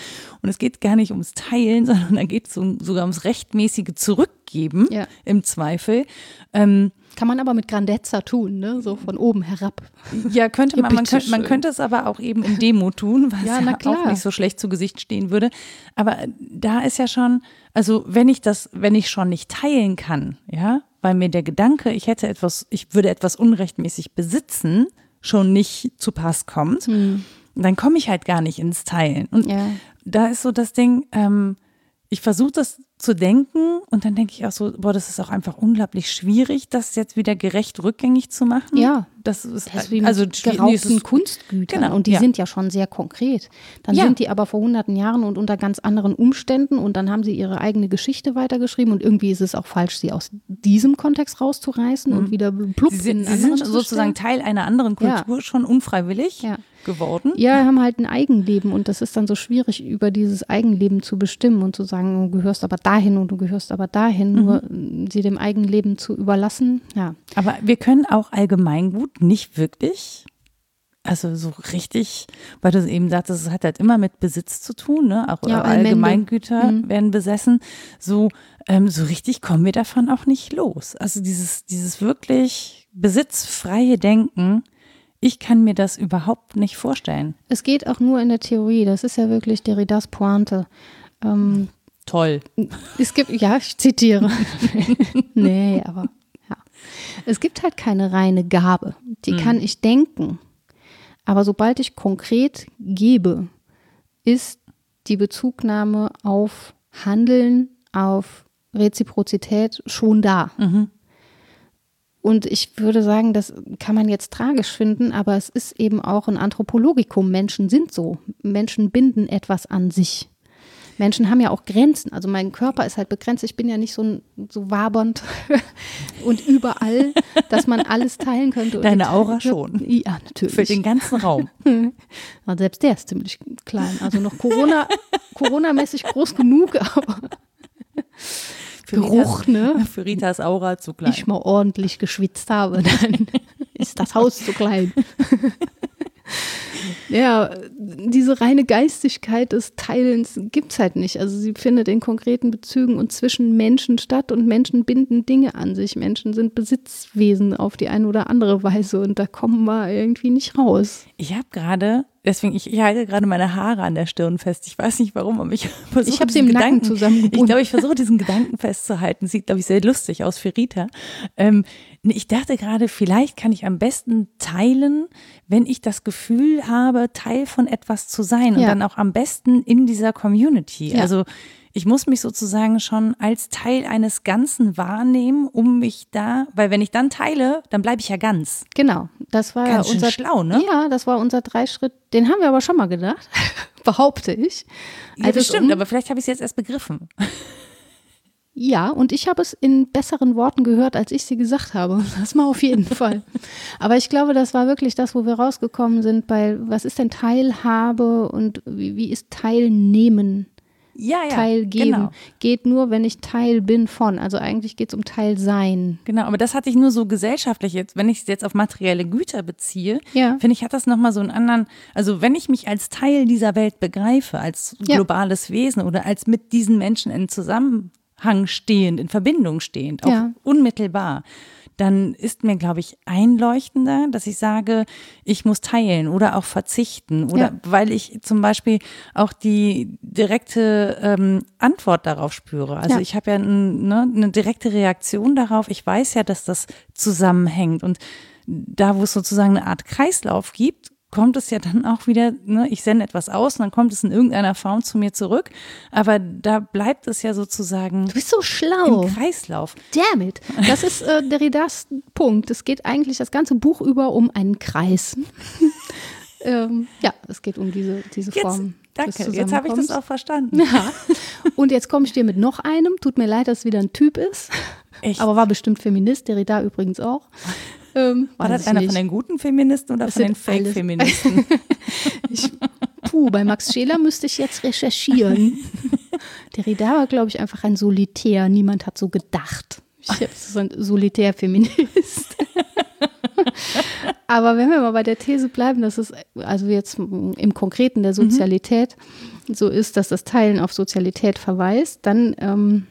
Und es geht gar nicht ums Teilen, sondern da geht es sogar ums rechtmäßige Zurückgeben im Zweifel.
Ähm, kann man aber mit Grandezza tun, ne? so von oben herab.
Ja, könnte man. Man könnte, man könnte es aber auch eben in Demo tun, was ja, ja auch nicht so schlecht zu Gesicht stehen würde. Aber da ist ja schon, also wenn ich das, wenn ich schon nicht teilen kann, ja, weil mir der Gedanke, ich hätte etwas, ich würde etwas unrechtmäßig besitzen, schon nicht zu Pass kommt, hm. dann komme ich halt gar nicht ins Teilen. Und ja. da ist so das Ding, ähm, ich versuche das zu denken und dann denke ich auch so, boah, das ist auch einfach unglaublich schwierig, das jetzt wieder gerecht rückgängig zu machen.
Ja.
das ist,
Das ist wie
also
geraubten Kunstgütern.
Genau,
und die
ja.
sind ja schon sehr konkret. Dann
Ja.
sind die aber vor hunderten Jahren und unter ganz anderen Umständen und dann haben sie ihre eigene Geschichte weitergeschrieben und irgendwie ist es auch falsch, sie aus diesem Kontext rauszureißen und wieder plupp
Mhm. Sie
in
sind, sie sind
zu
sozusagen. Teil einer anderen
Ja.
Kultur, schon unfreiwillig
Ja.
geworden.
Ja, haben halt ein Eigenleben und das ist dann so schwierig, über dieses Eigenleben zu bestimmen und zu sagen, du gehörst aber dahin und du gehörst aber dahin,
Mhm.
nur sie dem Eigenleben zu überlassen. Ja,
Aber wir können auch Allgemeingut nicht wirklich, also so richtig, weil du eben sagtest, es hat halt immer mit Besitz zu tun, ne? Auch
Ja.
Allgemeingüter
Mhm.
werden besessen. So, ähm, so richtig kommen wir davon auch nicht los. Also dieses, dieses wirklich besitzfreie Denken, ich kann mir das überhaupt nicht vorstellen.
es geht auch nur in der Theorie. Das ist ja wirklich Derridas Pointe. Ähm,
Toll.
Es gibt, ja, ich zitiere. nee, aber ja. Es gibt halt keine reine Gabe. Die kann ich denken. Aber sobald ich konkret gebe, ist die Bezugnahme auf Handeln, auf Reziprozität schon da. Und ich würde sagen, das kann man jetzt tragisch finden, aber es ist eben auch ein Anthropologikum. Menschen sind so. Menschen binden etwas an sich. Menschen haben ja auch Grenzen. Also mein Körper ist halt begrenzt. Ich bin ja nicht so, ein- so wabernd und überall, dass man alles teilen könnte. Und
Deine Aura schon.
Ja, natürlich.
Für den ganzen Raum.
Ja, selbst der ist ziemlich klein. Also noch Corona, Corona-mäßig groß genug, aber
Für
Geruch,
Ritas,
ne?
Für Ritas Aura zu klein.
ich mal ordentlich geschwitzt habe, dann ist das Haus zu klein. ja, diese reine Geistigkeit des Teilens gibt es halt nicht. Also sie findet in konkreten Bezügen und zwischen Menschen statt und Menschen binden Dinge an sich. Menschen sind Besitzwesen auf die eine oder andere Weise und da kommen wir irgendwie nicht raus.
Ich habe gerade, deswegen, ich, ich halte gerade meine Haare an der Stirn fest. Ich weiß nicht warum, aber ich versuche
Ich hab sie
diesen
im
Gedanken,
zusammengebunden.
Ich glaube, ich versuche diesen Gedanken festzuhalten. Sieht, glaube ich, sehr lustig aus für Rita. Ähm, ich dachte gerade, vielleicht kann ich am besten teilen, wenn ich das Gefühl habe, Teil von etwas zu sein und
Ja.
dann auch am besten in dieser Community.
Ja.
Also ich muss mich sozusagen schon als Teil eines Ganzen wahrnehmen, um mich da, weil wenn ich dann teile, dann bleibe ich ja ganz.
Genau, das war
Ganz
unser
schlau, ne?
Ja, das war unser Dreischritt. Den haben wir aber schon mal gedacht, behaupte ich.
Ja,
Als
das stimmt,
um-
aber vielleicht habe ich es jetzt erst begriffen.
Ja, und ich habe es in besseren Worten gehört, als ich sie gesagt habe. Das mal auf jeden Fall. Aber ich glaube, das war wirklich das, wo wir rausgekommen sind bei, was ist denn Teilhabe und wie, wie ist Teilnehmen?
Ja, ja.
Teilgeben
Genau.
geht nur, wenn ich Teil bin von. Also eigentlich geht es um Teilsein.
Genau, aber das hatte ich nur so gesellschaftlich jetzt, wenn ich es jetzt auf materielle Güter beziehe,
Ja.
finde ich, hat das nochmal so einen anderen, also wenn ich mich als Teil dieser Welt begreife, als globales Wesen oder als mit diesen Menschen in Zusammenhang stehend, in Verbindung stehend, auch
Ja.
unmittelbar, dann ist mir, glaube ich, einleuchtender, dass ich sage, ich muss teilen oder auch verzichten oder
Ja.
weil ich zum Beispiel auch die direkte ähm, Antwort darauf spüre. Also
Ja.
ich habe ja ein, ne, eine direkte Reaktion darauf. Ich weiß ja, dass das zusammenhängt und da, wo es sozusagen eine Art Kreislauf gibt, kommt es ja dann auch wieder, ne, ich sende etwas aus und dann kommt es in irgendeiner Form zu mir zurück. Aber da bleibt es ja sozusagen
Du bist so schlau.
im Kreislauf.
Damn it. Das ist äh, Derridas Punkt. Es geht eigentlich das ganze Buch über um einen Kreis. ähm, ja, es geht um diese, diese
Jetzt,
Form.
danke, jetzt habe ich das auch verstanden.
Ja. Und jetzt komme ich dir mit noch einem. Tut mir leid, dass es wieder ein Typ ist.
Echt?
Aber war bestimmt Feminist, Derrida übrigens auch. Ähm,
War das einer
nicht.
von den guten Feministen oder
Das
von den Fake-Feministen?
Puh, bei Max Scheler müsste ich jetzt recherchieren. Derrida war, glaube ich, einfach ein Solitär. Niemand hat so gedacht. Ich habe so ein Solitär-Feminist. Aber wenn wir mal bei der These bleiben, dass es also jetzt im Konkreten der Sozialität so ist, dass das Teilen auf Sozialität verweist, dann ähm,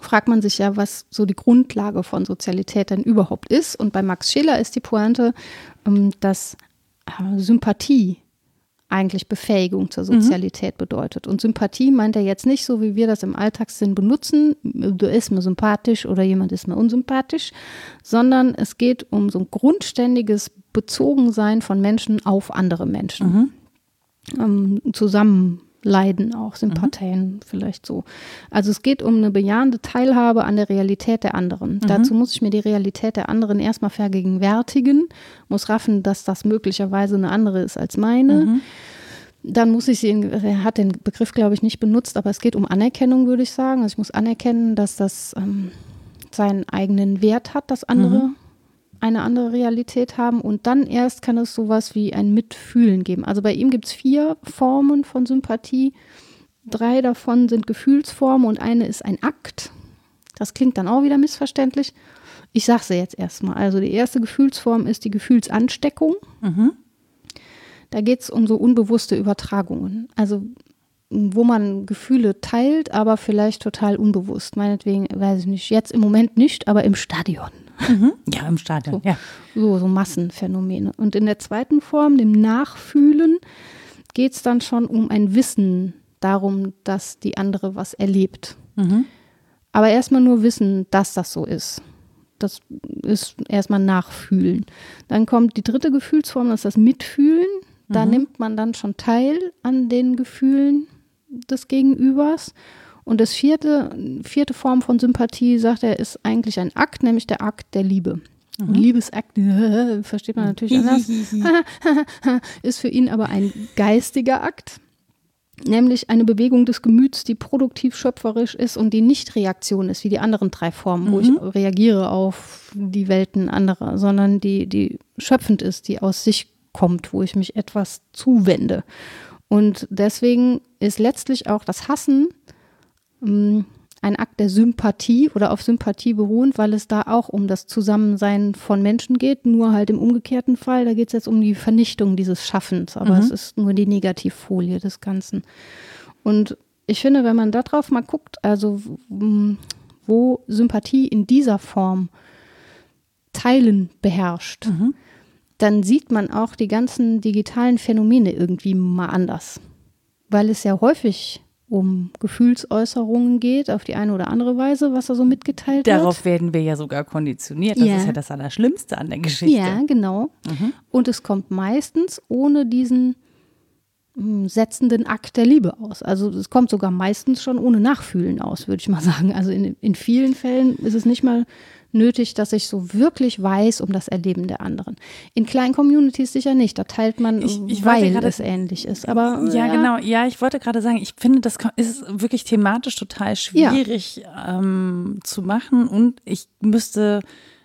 fragt man sich ja, was so die Grundlage von Sozialität denn überhaupt ist. Und bei Max Scheler ist die Pointe, ähm, dass äh, Sympathie eigentlich Befähigung zur Sozialität bedeutet. Und Sympathie meint er jetzt nicht so, wie wir das im Alltagssinn benutzen, du ist mir sympathisch oder jemand ist mir unsympathisch, sondern es geht um so ein grundständiges Bezogensein von Menschen auf andere Menschen. Ähm, zusammen Leiden auch, Sympathien mhm. vielleicht so. Also es geht um eine bejahende Teilhabe an der Realität der anderen. Mhm. Dazu muss ich mir die Realität der anderen erstmal vergegenwärtigen, muss raffen, dass das möglicherweise eine andere ist als meine. Mhm. Dann muss ich sie, er hat den Begriff, glaube ich, nicht benutzt, aber es geht um Anerkennung, würde ich sagen. Also ich muss anerkennen, dass das ähm, seinen eigenen Wert hat, dass andere mhm. Eine andere Realität haben. Und dann erst kann es sowas wie ein Mitfühlen geben. Also bei ihm gibt es vier Formen von Sympathie. Drei davon sind Gefühlsformen und eine ist ein Akt. Das klingt dann auch wieder missverständlich. Ich sage sie jetzt erstmal. Also die erste Gefühlsform ist die Gefühlsansteckung. Mhm. Da geht es um so unbewusste Übertragungen. Also wo man Gefühle teilt, aber vielleicht total unbewusst. Meinetwegen, weiß ich nicht, jetzt im Moment nicht, aber im Stadion.
Mhm. Ja, im Stadion,
so,
ja.
So, so Massenphänomene. Und in der zweiten Form, dem Nachfühlen, geht es dann schon um ein Wissen darum, dass die andere was erlebt. Mhm. Aber erstmal nur wissen, dass das so ist. Das ist erstmal Nachfühlen. Dann kommt die dritte Gefühlsform, das ist das Mitfühlen. Da mhm. nimmt man dann schon teil an den Gefühlen des Gegenübers. Und das vierte, vierte Form von Sympathie, sagt er, ist eigentlich ein Akt, nämlich der Akt der Liebe. Mhm. Liebesakt, versteht man natürlich anders, ist für ihn aber ein geistiger Akt, nämlich eine Bewegung des Gemüts, die produktiv schöpferisch ist und die nicht Reaktion ist, wie die anderen drei Formen, mhm. wo ich mhm. reagiere auf die Welten anderer, sondern die, die schöpfend ist, die aus sich kommt, wo ich mich etwas zuwende. Und deswegen ist letztlich auch das Hassen ein Akt der Sympathie oder auf Sympathie beruhend, weil es da auch um das Zusammensein von Menschen geht, nur halt im umgekehrten Fall. Da geht es jetzt um die Vernichtung dieses Schaffens, aber mhm. es ist nur die Negativfolie des Ganzen. Und ich finde, wenn man darauf mal guckt, also wo Sympathie in dieser Form Teilen beherrscht, mhm dann sieht man auch die ganzen digitalen Phänomene irgendwie mal anders. Weil es ja häufig um Gefühlsäußerungen geht, auf die eine oder andere Weise, was da so mitgeteilt
Darauf wird. Darauf werden wir ja sogar konditioniert. Das ja. ist ja das Allerschlimmste an der Geschichte.
Ja, genau. Mhm. Und es kommt meistens ohne diesen setzenden Akt der Liebe aus. Also es kommt sogar meistens schon ohne Nachfühlen aus, würde ich mal sagen. Also in, in vielen Fällen ist es nicht mal nötig, dass ich so wirklich weiß um das Erleben der anderen. In kleinen Communities sicher nicht. Da teilt man, ich, ich weil grade, es ähnlich ist. Aber
ja, ja, genau. Ja, ich wollte gerade sagen, ich finde, das ist wirklich thematisch total schwierig ja. ähm, zu machen. Und ich müsste,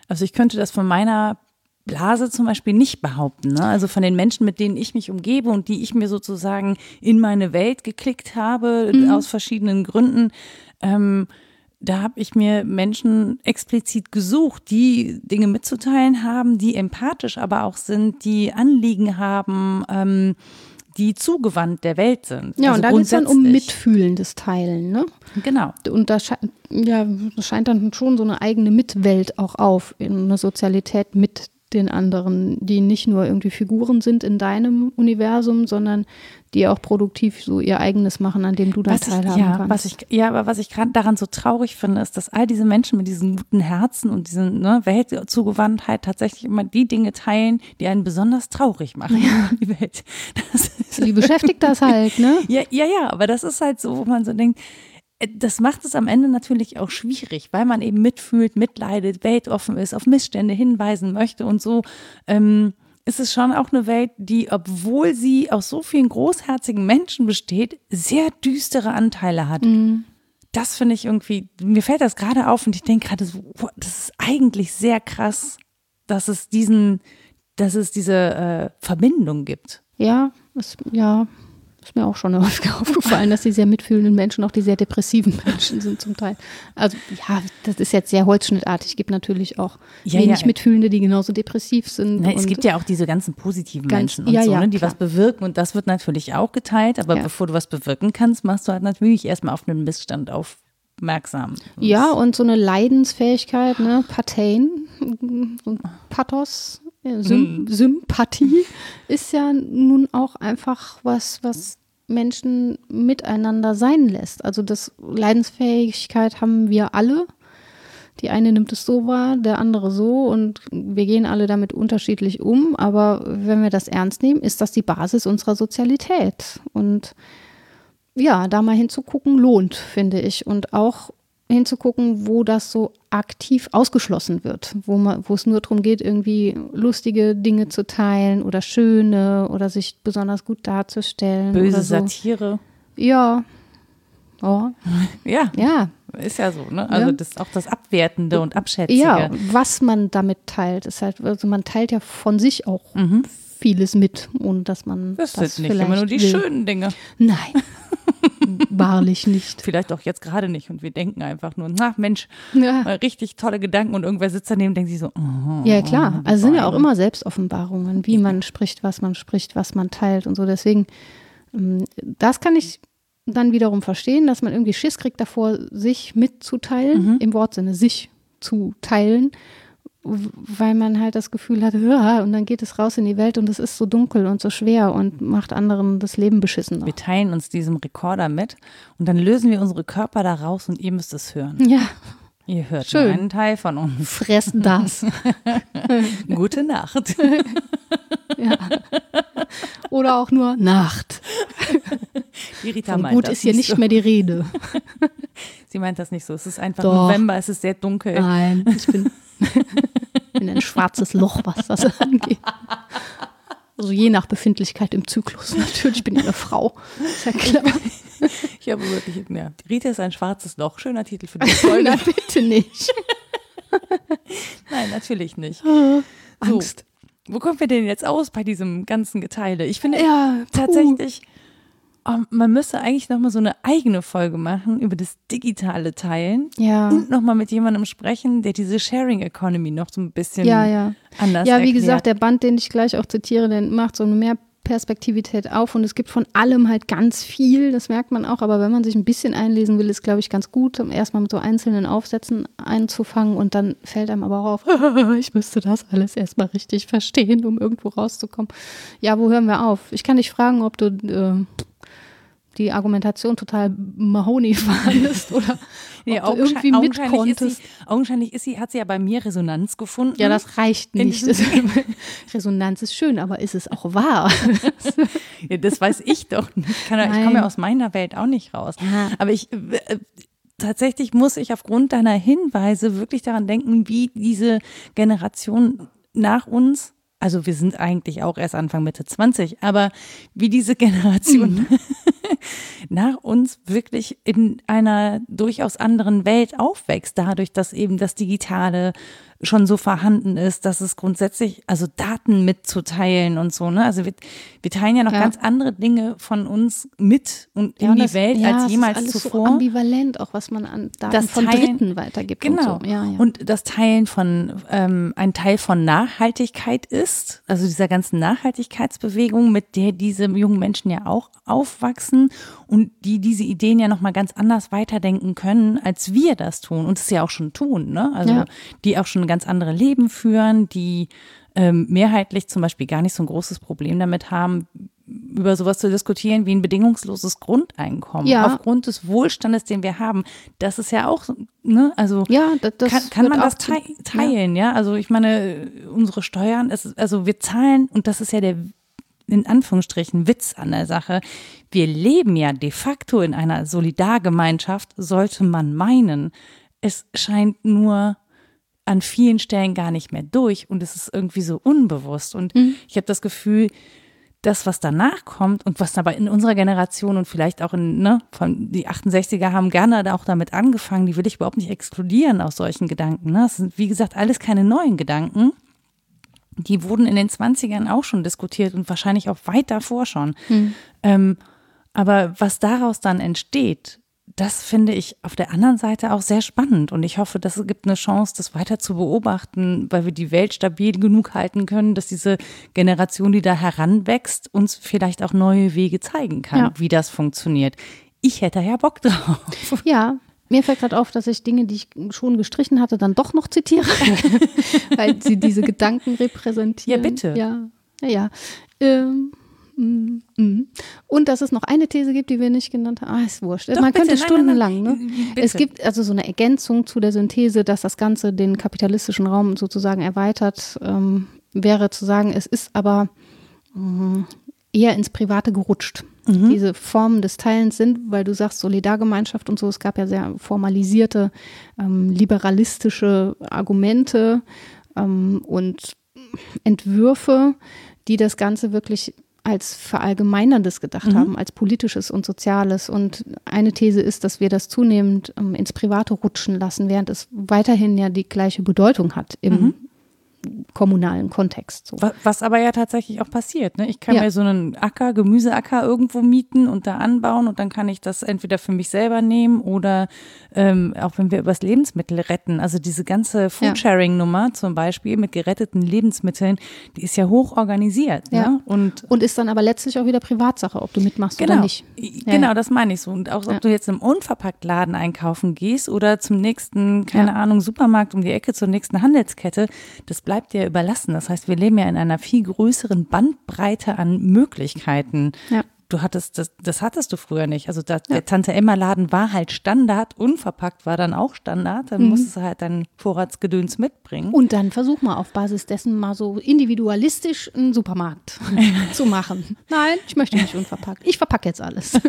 also ich könnte das von meiner Blase zum Beispiel nicht behaupten. Ne? Also von den Menschen, mit denen ich mich umgebe und die ich mir sozusagen in meine Welt geklickt habe, mhm. aus verschiedenen Gründen. Ähm, da habe ich mir Menschen explizit gesucht, die Dinge mitzuteilen haben, die empathisch aber auch sind, die Anliegen haben, ähm, die zugewandt der Welt sind.
Ja, also und da geht es dann um mitfühlendes Teilen, ne?
Genau.
Und da sche ja, scheint dann schon so eine eigene Mitwelt auch auf, in eine Sozialität mit den anderen, die nicht nur irgendwie Figuren sind in deinem Universum, sondern die auch produktiv so ihr eigenes machen, an dem du dann teilhaben
ja,
kannst.
Was ich, ja, aber was ich gerade daran so traurig finde, ist, dass all diese Menschen mit diesen guten Herzen und diesen ne, Weltzugewandtheit tatsächlich immer die Dinge teilen, die einen besonders traurig machen ja. die Welt.
die beschäftigt das halt, ne?
Ja, ja, ja, aber das ist halt so, wo man so denkt, das macht es am Ende natürlich auch schwierig, weil man eben mitfühlt, mitleidet, weltoffen ist, auf Missstände hinweisen möchte und so. Ähm, ist es schon auch eine Welt, die, obwohl sie aus so vielen großherzigen Menschen besteht, sehr düstere Anteile hat. Mhm. Das finde ich irgendwie, mir fällt das gerade auf und ich denke gerade so, das ist eigentlich sehr krass, dass es diesen, dass es diese äh, Verbindung gibt.
Ja, es, ja, ist mir auch schon aufgefallen, dass die sehr mitfühlenden Menschen auch die sehr depressiven Menschen sind zum Teil. Also ja, das ist jetzt sehr holzschnittartig. Es gibt natürlich auch ja, wenig ja. Mitfühlende, die genauso depressiv sind.
Na, es gibt ja auch diese ganzen positiven ganz, Menschen und ja, so, ne, die klar. was bewirken und das wird natürlich auch geteilt. Aber bevor du was bewirken kannst, machst du halt natürlich erstmal auf einen Missstand aufmerksam.
Ja, und so eine Leidensfähigkeit, ne, Pathein, so Pathos, Sym hm. Sympathie ist ja nun auch einfach was, was Menschen miteinander sein lässt. Also das Leidensfähigkeit haben wir alle. Die eine nimmt es so wahr, der andere so und wir gehen alle damit unterschiedlich um. Aber wenn wir das ernst nehmen, ist das die Basis unserer Sozialität. Und ja, da mal hinzugucken lohnt, finde ich. Und auch hinzugucken, wo das so aktiv ausgeschlossen wird, wo man, wo es nur darum geht, irgendwie lustige Dinge zu teilen oder schöne oder sich besonders gut darzustellen.
Böse
so.
Satire.
Ja. Oh.
Ja,
Ja.
ist ja so, ne? Also
Ja.
das auch das Abwertende und Abschätzige.
Ja, was man damit teilt, ist halt, also man teilt ja von sich auch
Mhm.
Vieles mit, ohne dass man
Das,
das,
sind nicht
vielleicht
immer nur die
will.
schönen Dinge.
Nein, wahrlich nicht.
Vielleicht auch jetzt gerade nicht. Und wir denken einfach nur, na Mensch,
Ja.
richtig tolle Gedanken und irgendwer sitzt daneben und denkt sich so, oh,
Ja, klar.
die
Also sind ja auch immer Selbstoffenbarungen, wie man spricht, was man spricht, was man teilt und so. Deswegen, ähm, das kann ich dann wiederum verstehen, dass man irgendwie Schiss kriegt davor, sich mitzuteilen,
Mhm.
im Wortsinne sich zu teilen, weil man halt das Gefühl hat, "Ja", und dann geht es raus in die Welt und es ist so dunkel und so schwer und macht anderen das Leben beschissen.
Wir teilen uns diesem Rekorder mit und dann lösen wir unsere Körper da raus und ihr müsst es hören.
Ja,
Ihr hört
Schön.
einen Teil von uns.
fress das.
Gute Nacht.
ja. Oder auch nur Nacht.
Die Rita
Von
meint
gut ist hier nicht
so.
mehr die Rede.
Sie meint das nicht so. Es ist einfach
Doch.
November, es ist sehr dunkel.
Nein, ich bin, bin ein schwarzes Loch, was das angeht. Also je nach Befindlichkeit im Zyklus. Natürlich bin ich eine Frau. Ist ja klar.
Ich habe wirklich, ja. Die Rita ist ein schwarzes Loch. Schöner Titel für die Folge.
Nein, bitte nicht.
Nein, natürlich nicht.
Angst.
Wo kommen wir denn jetzt aus bei diesem ganzen Geteile? Ich finde
Ja,
tatsächlich, oh, man müsste eigentlich nochmal so eine eigene Folge machen über das digitale Teilen
Ja.
und nochmal mit jemandem sprechen, der diese Sharing Economy noch so ein bisschen
Ja, ja.
anders
Ja, wie
erklärt.
gesagt, der Band, den ich gleich auch zitiere, der macht so eine Mehrperspektivität auf und es gibt von allem halt ganz viel, das merkt man auch, aber wenn man sich ein bisschen einlesen will, ist, glaube ich, ganz gut, um erstmal mit so einzelnen Aufsätzen einzufangen und dann fällt einem aber auch auf, ich müsste das alles erstmal richtig verstehen, um irgendwo rauszukommen. Ja, wo hören wir auf? Ich kann dich fragen, ob du äh, die Argumentation total Mahoney fandest oder
Nee,
ob du irgendwie mit
ist
konntest.
sie, augenscheinlich ist sie, hat sie ja bei mir Resonanz gefunden.
Ja, das reicht nicht.
diesem
Resonanz ist schön, aber ist es auch wahr?
Ja, das weiß ich doch nicht. Ich, kann ich komme ja aus meiner Welt auch nicht raus.
Ja.
Aber ich äh, tatsächlich muss ich aufgrund deiner Hinweise wirklich daran denken, wie diese Generation nach uns, also wir sind eigentlich auch erst Anfang Mitte 20, aber wie diese Generation nach uns wirklich in einer durchaus anderen Welt aufwächst, dadurch, dass eben das Digitale schon so vorhanden ist, dass es grundsätzlich, also Daten mitzuteilen und so, ne? Also wir, wir teilen ja noch
Ja.
ganz andere Dinge von uns mit und in
und
die
das-
Welt
ja,
als
ist
jemals
alles
zuvor.
So ambivalent, auch was man an Daten
Das
von
Teilen-
Dritten weitergibt.
Genau.
Und, so. ja, ja.
Und das Teilen von, ähm, ein Teil von Nachhaltigkeit ist, also dieser ganzen Nachhaltigkeitsbewegung, mit der diese jungen Menschen ja auch aufwachsen und die diese Ideen ja nochmal ganz anders weiterdenken können, als wir das tun und es ja auch schon tun, ne? Also
Ja.
die auch schon ganz andere Leben führen, die ähm, mehrheitlich zum Beispiel gar nicht so ein großes Problem damit haben, über sowas zu diskutieren wie ein bedingungsloses Grundeinkommen.
Ja.
Aufgrund des Wohlstandes, den wir haben. Das ist ja auch, ne, also
ja, das, das
kann, kann man das tei teilen, ja. Also ich meine, unsere Steuern, ist- also wir zahlen, und das ist ja der in Anführungsstrichen Witz an der Sache. Wir leben ja de facto in einer Solidargemeinschaft, sollte man meinen. Es scheint nur an vielen Stellen gar nicht mehr durch und es ist irgendwie so unbewusst. Und ich habe das Gefühl, das, was danach kommt und was aber in unserer Generation und vielleicht auch in, ne, von die 68er haben gerne auch damit angefangen, die will ich überhaupt nicht exkludieren aus solchen Gedanken. Ne? Das sind, wie gesagt, alles keine neuen Gedanken. Die wurden in den 20ern auch schon diskutiert und wahrscheinlich auch weit davor schon. Ähm, aber was daraus dann entsteht, das finde ich auf der anderen Seite auch sehr spannend. Und ich hoffe, das gibt eine Chance, das weiter zu beobachten, weil wir die Welt stabil genug halten können, dass diese Generation, die da heranwächst, uns vielleicht auch neue Wege zeigen kann,
Ja.
wie das funktioniert. Ich hätte ja Bock drauf.
Ja, mir fällt gerade auf, dass ich Dinge, die ich schon gestrichen hatte, dann doch noch zitiere, weil sie diese Gedanken repräsentieren.
Ja, bitte.
Ja, ja. ja. Ähm. Und dass es noch eine These gibt, die wir nicht genannt haben. Ah, ist wurscht.
Doch,
Man
bitte.
könnte stundenlang. Ne?
Bitte.
Es gibt also so eine Ergänzung zu der Synthese, dass das Ganze den kapitalistischen Raum sozusagen erweitert, ähm, wäre zu sagen, es ist aber mm, eher ins Private gerutscht. mhm. diese Formen des Teilens sind, weil du sagst Solidargemeinschaft und so, es gab ja sehr formalisierte, ähm, liberalistische Argumente ähm, und Entwürfe, die das Ganze wirklich als verallgemeinerndes gedacht mhm. haben, als politisches und soziales. Und eine These ist, dass wir das zunehmend ähm, ins Private rutschen lassen, während es weiterhin ja die gleiche Bedeutung hat im mhm kommunalen Kontext. So.
Was, aber ja tatsächlich auch passiert. Ne? Ich kann ja. mir so einen Acker, Gemüseacker irgendwo mieten und da anbauen und dann kann ich das entweder für mich selber nehmen oder ähm, auch wenn wir übers Lebensmittel retten. Also diese ganze Foodsharing-Nummer zum Beispiel mit geretteten Lebensmitteln, die ist ja hoch organisiert.
Ja.
Ne?
Und, und ist dann aber letztlich auch wieder Privatsache, ob du mitmachst genau. oder nicht.
Genau, das meine ich so. Und auch ob du jetzt im Unverpacktladen einkaufen gehst oder zum nächsten, keine Ahnung, Supermarkt um die Ecke zur nächsten Handelskette, das bleibt bleibt dir überlassen. Das heißt, wir leben ja in einer viel größeren Bandbreite an Möglichkeiten. Ja du hattest, das, das hattest du früher nicht. Also das, ja. der Tante Emma Laden war halt Standard, unverpackt war dann auch Standard. Dann mhm. musstest du halt dein Vorratsgedöns mitbringen.
Und dann versuch mal auf Basis dessen mal so individualistisch einen Supermarkt zu machen. Nein, ich möchte nicht unverpackt. Ich verpacke jetzt alles.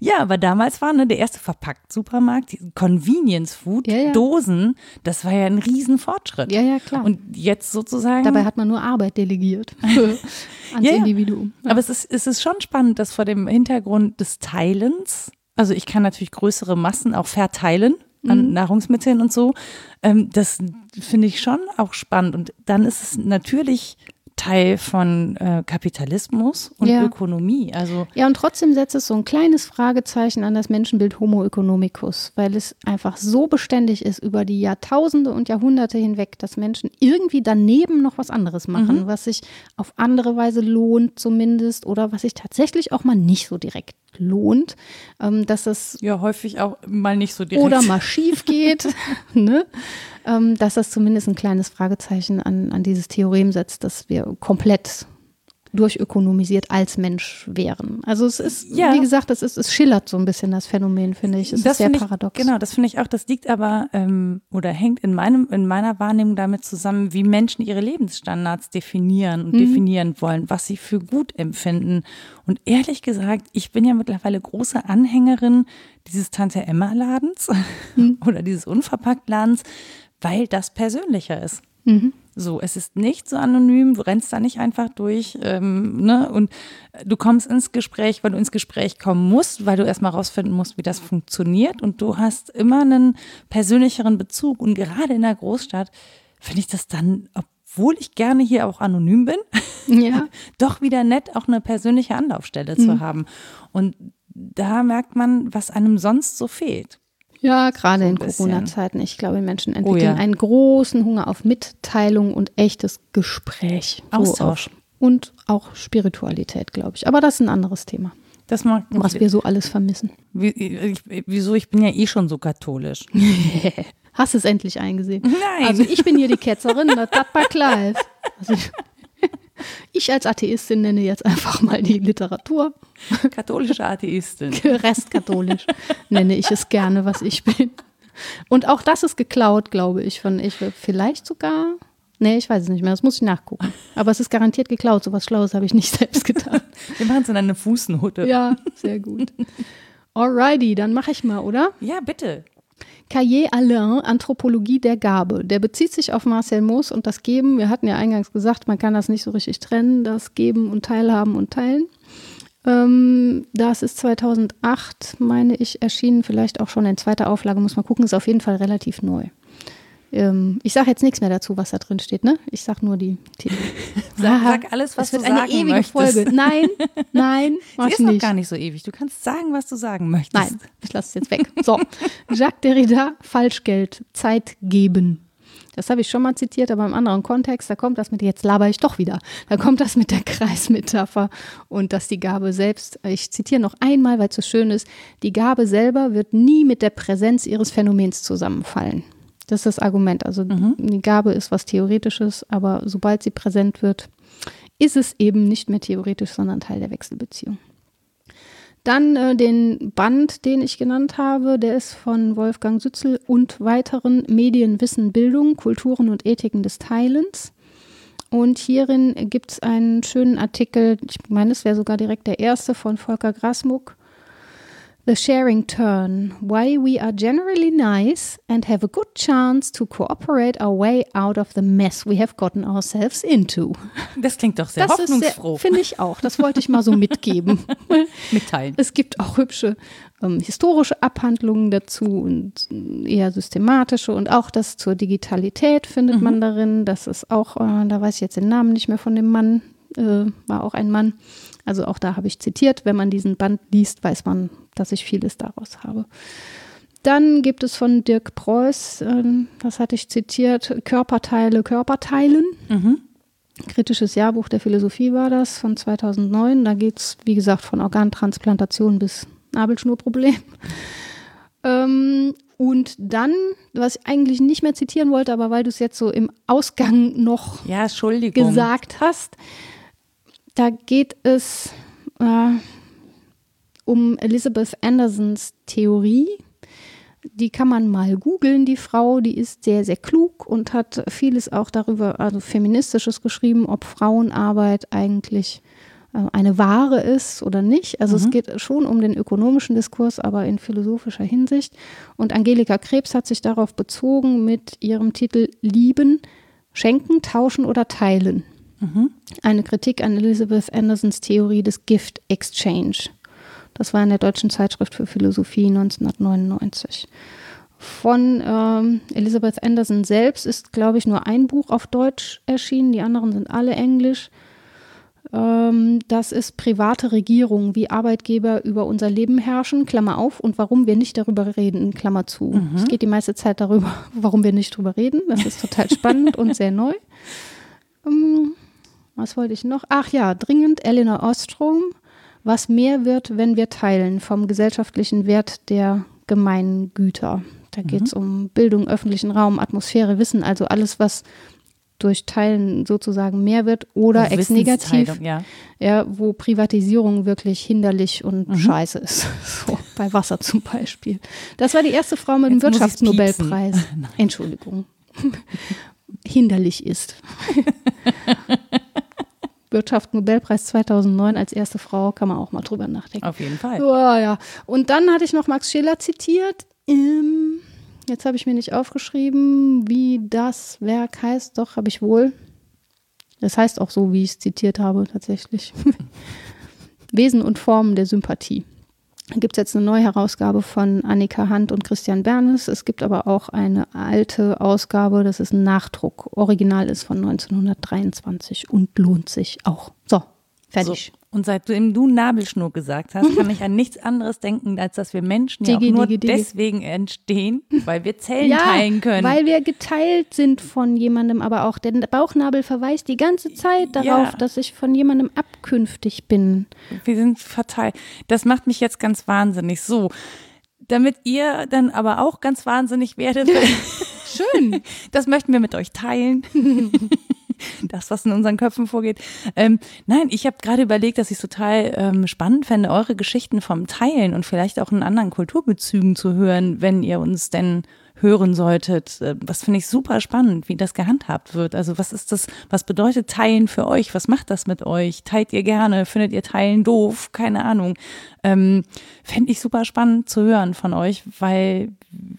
ja, aber damals war ne, der erste verpackt Supermarkt, Convenience Food, ja, ja. Dosen, das war ja ein Riesenfortschritt.
Ja, ja, klar.
Und jetzt sozusagen.
Dabei hat man nur Arbeit delegiert ans ja, Individuum.
Ja. Aber es ist, es ist schon spannend, dass vor dem Hintergrund des Teilens, also ich kann natürlich größere Massen auch verteilen an mhm. Nahrungsmitteln und so. Ähm, das finde ich schon auch spannend. Und dann ist es natürlich Teil von äh, Kapitalismus und ja. Ökonomie. Also
ja, und trotzdem setzt es so ein kleines Fragezeichen an das Menschenbild Homo economicus, weil es einfach so beständig ist über die Jahrtausende und Jahrhunderte hinweg, dass Menschen irgendwie daneben noch was anderes machen, mhm. was sich auf andere Weise lohnt zumindest oder was sich tatsächlich auch mal nicht so direkt lohnt, ähm, dass es
ja häufig auch mal nicht so direkt
oder mal schief geht, ne? Ähm, dass das zumindest ein kleines Fragezeichen an, an dieses Theorem setzt, dass wir komplett durchökonomisiert als Mensch wären. Also es ist, ja. wie gesagt, es, ist, es schillert so ein bisschen das Phänomen, finde ich. Es das ist sehr paradox.
Ich, genau, das finde ich auch. Das liegt aber ähm, oder hängt in meinem in meiner Wahrnehmung damit zusammen, wie Menschen ihre Lebensstandards definieren und mhm. definieren wollen, was sie für gut empfinden. Und ehrlich gesagt, ich bin ja mittlerweile große Anhängerin dieses Tante Emma Ladens mhm. oder dieses Unverpackt Ladens, weil das persönlicher ist. Mhm. So, es ist nicht so anonym, du rennst da nicht einfach durch, ähm, ne? Und du kommst ins Gespräch, weil du ins Gespräch kommen musst, weil du erstmal rausfinden musst, wie das funktioniert. Und du hast immer einen persönlicheren Bezug. Und gerade in der Großstadt finde ich das dann, obwohl ich gerne hier auch anonym bin, ja. doch wieder nett, auch eine persönliche Anlaufstelle mhm. zu haben. Und da merkt man, was einem sonst so fehlt.
Ja, gerade so in Corona-Zeiten. Ich glaube, Menschen entwickeln oh ja. einen großen Hunger auf Mitteilung und echtes Gespräch.
Austausch.
und auch Spiritualität, glaube ich. Aber das ist ein anderes Thema.
Das mag,
was wir so alles vermissen.
Wie, ich, wieso? Ich bin ja eh schon so katholisch.
Hast es endlich eingesehen?
Nein.
Also ich bin hier die Ketzerin, das war klar ist. Also ich, ich als Atheistin nenne jetzt einfach mal die Literatur.
Katholische Atheistin.
Restkatholisch nenne ich es gerne, was ich bin. Und auch das ist geklaut, glaube ich, von ich vielleicht sogar. Nee, ich weiß es nicht mehr, das muss ich nachgucken. Aber es ist garantiert geklaut. So was Schlaues habe ich nicht selbst getan.
Wir machen es in eine Fußnote.
Ja, sehr gut. Alrighty, dann mache ich mal, oder?
Ja, bitte.
Cahiers Alain, Anthropologie der Gabe. Der bezieht sich auf Marcel Moos und das Geben. Wir hatten ja eingangs gesagt, man kann das nicht so richtig trennen, das Geben und Teilhaben und Teilen. Ähm, das ist 2008, meine ich, erschienen, vielleicht auch schon in zweiter Auflage, muss man gucken, ist auf jeden Fall relativ neu. Ähm, ich sage jetzt nichts mehr dazu, was da drin steht, ne? Ich sage nur die Titel.
sag, sag, alles, was das du sagen ewige möchtest. Folge.
Nein, nein,
mach Sie ist nicht. noch gar nicht so ewig. Du kannst sagen, was du sagen möchtest.
Nein, ich lasse es jetzt weg. So, Jacques Derrida, Falschgeld, Zeit geben. Das habe ich schon mal zitiert, aber im anderen Kontext, da kommt das mit, jetzt laber ich doch wieder, da kommt das mit der Kreismetapher und dass die Gabe selbst, ich zitiere noch einmal, weil es so schön ist, die Gabe selber wird nie mit der Präsenz ihres Phänomens zusammenfallen. Das ist das Argument. Also mhm. die Gabe ist was Theoretisches, aber sobald sie präsent wird, ist es eben nicht mehr theoretisch, sondern Teil der Wechselbeziehung. Dann äh, den Band, den ich genannt habe, der ist von Wolfgang Sützel und weiteren Medien, Wissen, Bildung, Kulturen und Ethiken des Teilens. Und hierin gibt es einen schönen Artikel, ich meine, es wäre sogar direkt der erste von Volker Grasmuck. The Sharing Turn, Why We Are Generally Nice and Have a Good Chance to Cooperate Our Way Out of the Mess We Have Gotten Ourselves Into.
Das klingt doch sehr das hoffnungsfroh.
Finde ich auch. Das wollte ich mal so mitgeben.
Mitteilen.
Es gibt auch hübsche ähm, historische Abhandlungen dazu und eher systematische und auch das zur Digitalität findet mhm. man darin. Das ist auch, äh, da weiß ich jetzt den Namen nicht mehr von dem Mann, äh, war auch ein Mann. Also auch da habe ich zitiert. Wenn man diesen Band liest, weiß man, dass ich vieles daraus habe. Dann gibt es von Dirk Preuß, äh, das hatte ich zitiert, Körperteile, Körperteilen. Mhm. Kritisches Jahrbuch der Philosophie war das von 2009. Da geht es, wie gesagt, von Organtransplantation bis Nabelschnurproblem. Ähm, und dann, was ich eigentlich nicht mehr zitieren wollte, aber weil du es jetzt so im Ausgang noch
ja,
gesagt hast, da geht es äh, um Elizabeth Andersons Theorie. Die kann man mal googeln, die Frau, die ist sehr, sehr klug und hat vieles auch darüber, also feministisches geschrieben, ob Frauenarbeit eigentlich äh, eine Ware ist oder nicht. Also mhm. es geht schon um den ökonomischen Diskurs, aber in philosophischer Hinsicht. Und Angelika Krebs hat sich darauf bezogen mit ihrem Titel Lieben, Schenken, Tauschen oder Teilen. Mhm. Eine Kritik an Elizabeth Andersons Theorie des Gift Exchange. Das war in der Deutschen Zeitschrift für Philosophie 1999. Von ähm, Elizabeth Anderson selbst ist, glaube ich, nur ein Buch auf Deutsch erschienen. Die anderen sind alle englisch. Ähm, das ist private Regierung, wie Arbeitgeber über unser Leben herrschen, Klammer auf, und warum wir nicht darüber reden, Klammer zu. Mhm. Es geht die meiste Zeit darüber, warum wir nicht darüber reden. Das ist total spannend und sehr neu. Ähm, was wollte ich noch? Ach ja, dringend Eleanor Ostrom. Was mehr wird, wenn wir teilen vom gesellschaftlichen Wert der Gemeingüter. Da geht es mhm. um Bildung, öffentlichen Raum, Atmosphäre, Wissen, also alles, was durch Teilen sozusagen mehr wird oder ex negativ, ja. ja. wo Privatisierung wirklich hinderlich und mhm. scheiße ist. So, bei Wasser zum Beispiel. Das war die erste Frau mit dem Wirtschaftsnobelpreis. Entschuldigung. hinderlich ist. Wirtschaftsnobelpreis 2009 als erste Frau, kann man auch mal drüber nachdenken.
Auf jeden Fall.
Ja, ja. Und dann hatte ich noch Max Schiller zitiert. Ähm, jetzt habe ich mir nicht aufgeschrieben, wie das Werk heißt. Doch, habe ich wohl. Das heißt auch so, wie ich es zitiert habe, tatsächlich. Wesen und Formen der Sympathie gibt es jetzt eine neue Herausgabe von Annika Hand und Christian Bernes. Es gibt aber auch eine alte Ausgabe, das ist ein Nachdruck. Original ist von 1923 und lohnt sich auch. So, fertig.
Und seitdem du Nabelschnur gesagt hast, kann ich an nichts anderes denken, als dass wir Menschen ja Digi, auch nur Digi, Digi. deswegen entstehen, weil wir Zellen ja, teilen können.
Weil wir geteilt sind von jemandem, aber auch der Bauchnabel verweist die ganze Zeit darauf, ja. dass ich von jemandem abkünftig bin.
Wir sind verteilt. Das macht mich jetzt ganz wahnsinnig. So, damit ihr dann aber auch ganz wahnsinnig werdet.
Schön.
Das möchten wir mit euch teilen. das, was in unseren Köpfen vorgeht. Ähm, nein, ich habe gerade überlegt, dass ich es total ähm, spannend fände, eure Geschichten vom Teilen und vielleicht auch in anderen Kulturbezügen zu hören, wenn ihr uns denn hören solltet. Äh, was finde ich super spannend, wie das gehandhabt wird. Also was ist das, was bedeutet Teilen für euch? Was macht das mit euch? Teilt ihr gerne? Findet ihr Teilen doof? Keine Ahnung. Ähm, Fände ich super spannend zu hören von euch, weil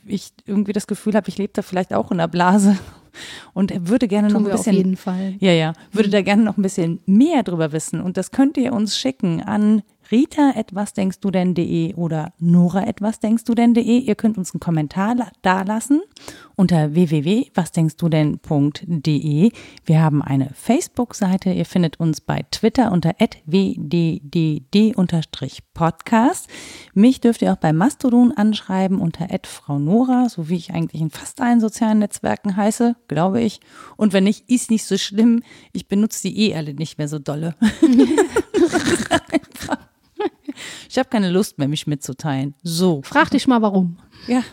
ich irgendwie das Gefühl habe, ich lebe da vielleicht auch in der Blase und er würde gerne Tun noch ein bisschen.
Auf jeden Fall.
Ja, ja. Würde mhm. da gerne noch ein bisschen mehr drüber wissen. Und das könnt ihr uns schicken an rita etwas denkst du denn.de oder nora etwas denkst du denn.de. Ihr könnt uns einen Kommentar da lassen unter www.wasdenkstdudenn.de. Wir haben eine Facebook-Seite. Ihr findet uns bei Twitter unter wddd-podcast. Mich dürft ihr auch bei Mastodon anschreiben unter Frau Nora, so wie ich eigentlich in fast allen sozialen Netzwerken heiße, glaube ich. Und wenn nicht, ist nicht so schlimm. Ich benutze die eh alle nicht mehr so dolle. Ich habe keine Lust mehr, mich mitzuteilen. So.
Frag dich mal, warum.
Ja,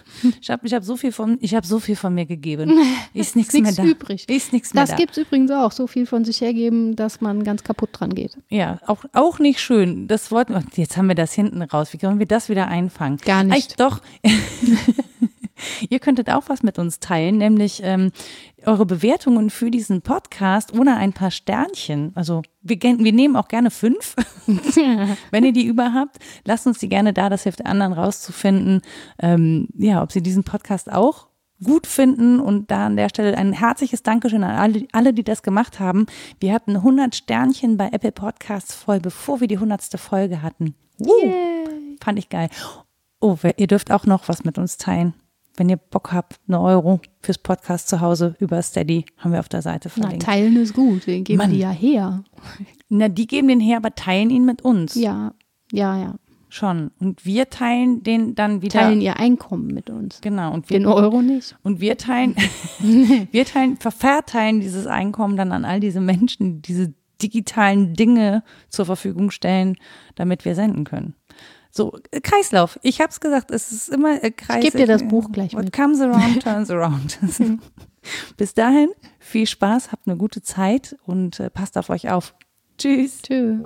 ich habe ich hab so viel von, ich habe so viel von mir gegeben. Ist nichts mehr da.
übrig.
Ist nichts mehr
das da. Das gibt es übrigens auch, so viel von sich hergeben, dass man ganz kaputt dran geht.
Ja, auch, auch nicht schön. Das wollten wir, jetzt haben wir das hinten raus. Wie können wir das wieder einfangen?
Gar nicht.
Eigentlich doch. Ihr könntet auch was mit uns teilen, nämlich ähm, eure Bewertungen für diesen Podcast oder ein paar Sternchen. Also wir, wir nehmen auch gerne fünf, wenn ihr die über habt. Lasst uns die gerne da, das hilft anderen rauszufinden, ähm, ja, ob sie diesen Podcast auch gut finden und da an der Stelle ein herzliches Dankeschön an alle, alle, die das gemacht haben. Wir hatten 100 Sternchen bei Apple Podcasts voll, bevor wir die 100. Folge hatten. Uh, fand ich geil. Oh, ihr dürft auch noch was mit uns teilen. Wenn ihr Bock habt, eine Euro fürs Podcast zu Hause über Steady, haben wir auf der Seite verlinkt.
Na, teilen ist gut, den geben Mann. die ja her.
Na, die geben den her, aber teilen ihn mit uns.
Ja, ja, ja.
Schon. Und wir teilen den dann wieder.
Teilen ihr Einkommen mit uns.
Genau. Und
wir, den Euro nicht.
Und wir teilen, wir teilen, verteilen dieses Einkommen dann an all diese Menschen, die diese digitalen Dinge zur Verfügung stellen, damit wir senden können. So, äh, Kreislauf. Ich habe es gesagt, es ist immer äh, Kreis.
Ich gebe dir das Buch gleich
What mit. comes around, turns around. Bis dahin, viel Spaß, habt eine gute Zeit und äh, passt auf euch auf. Tschüss.
Tschüss.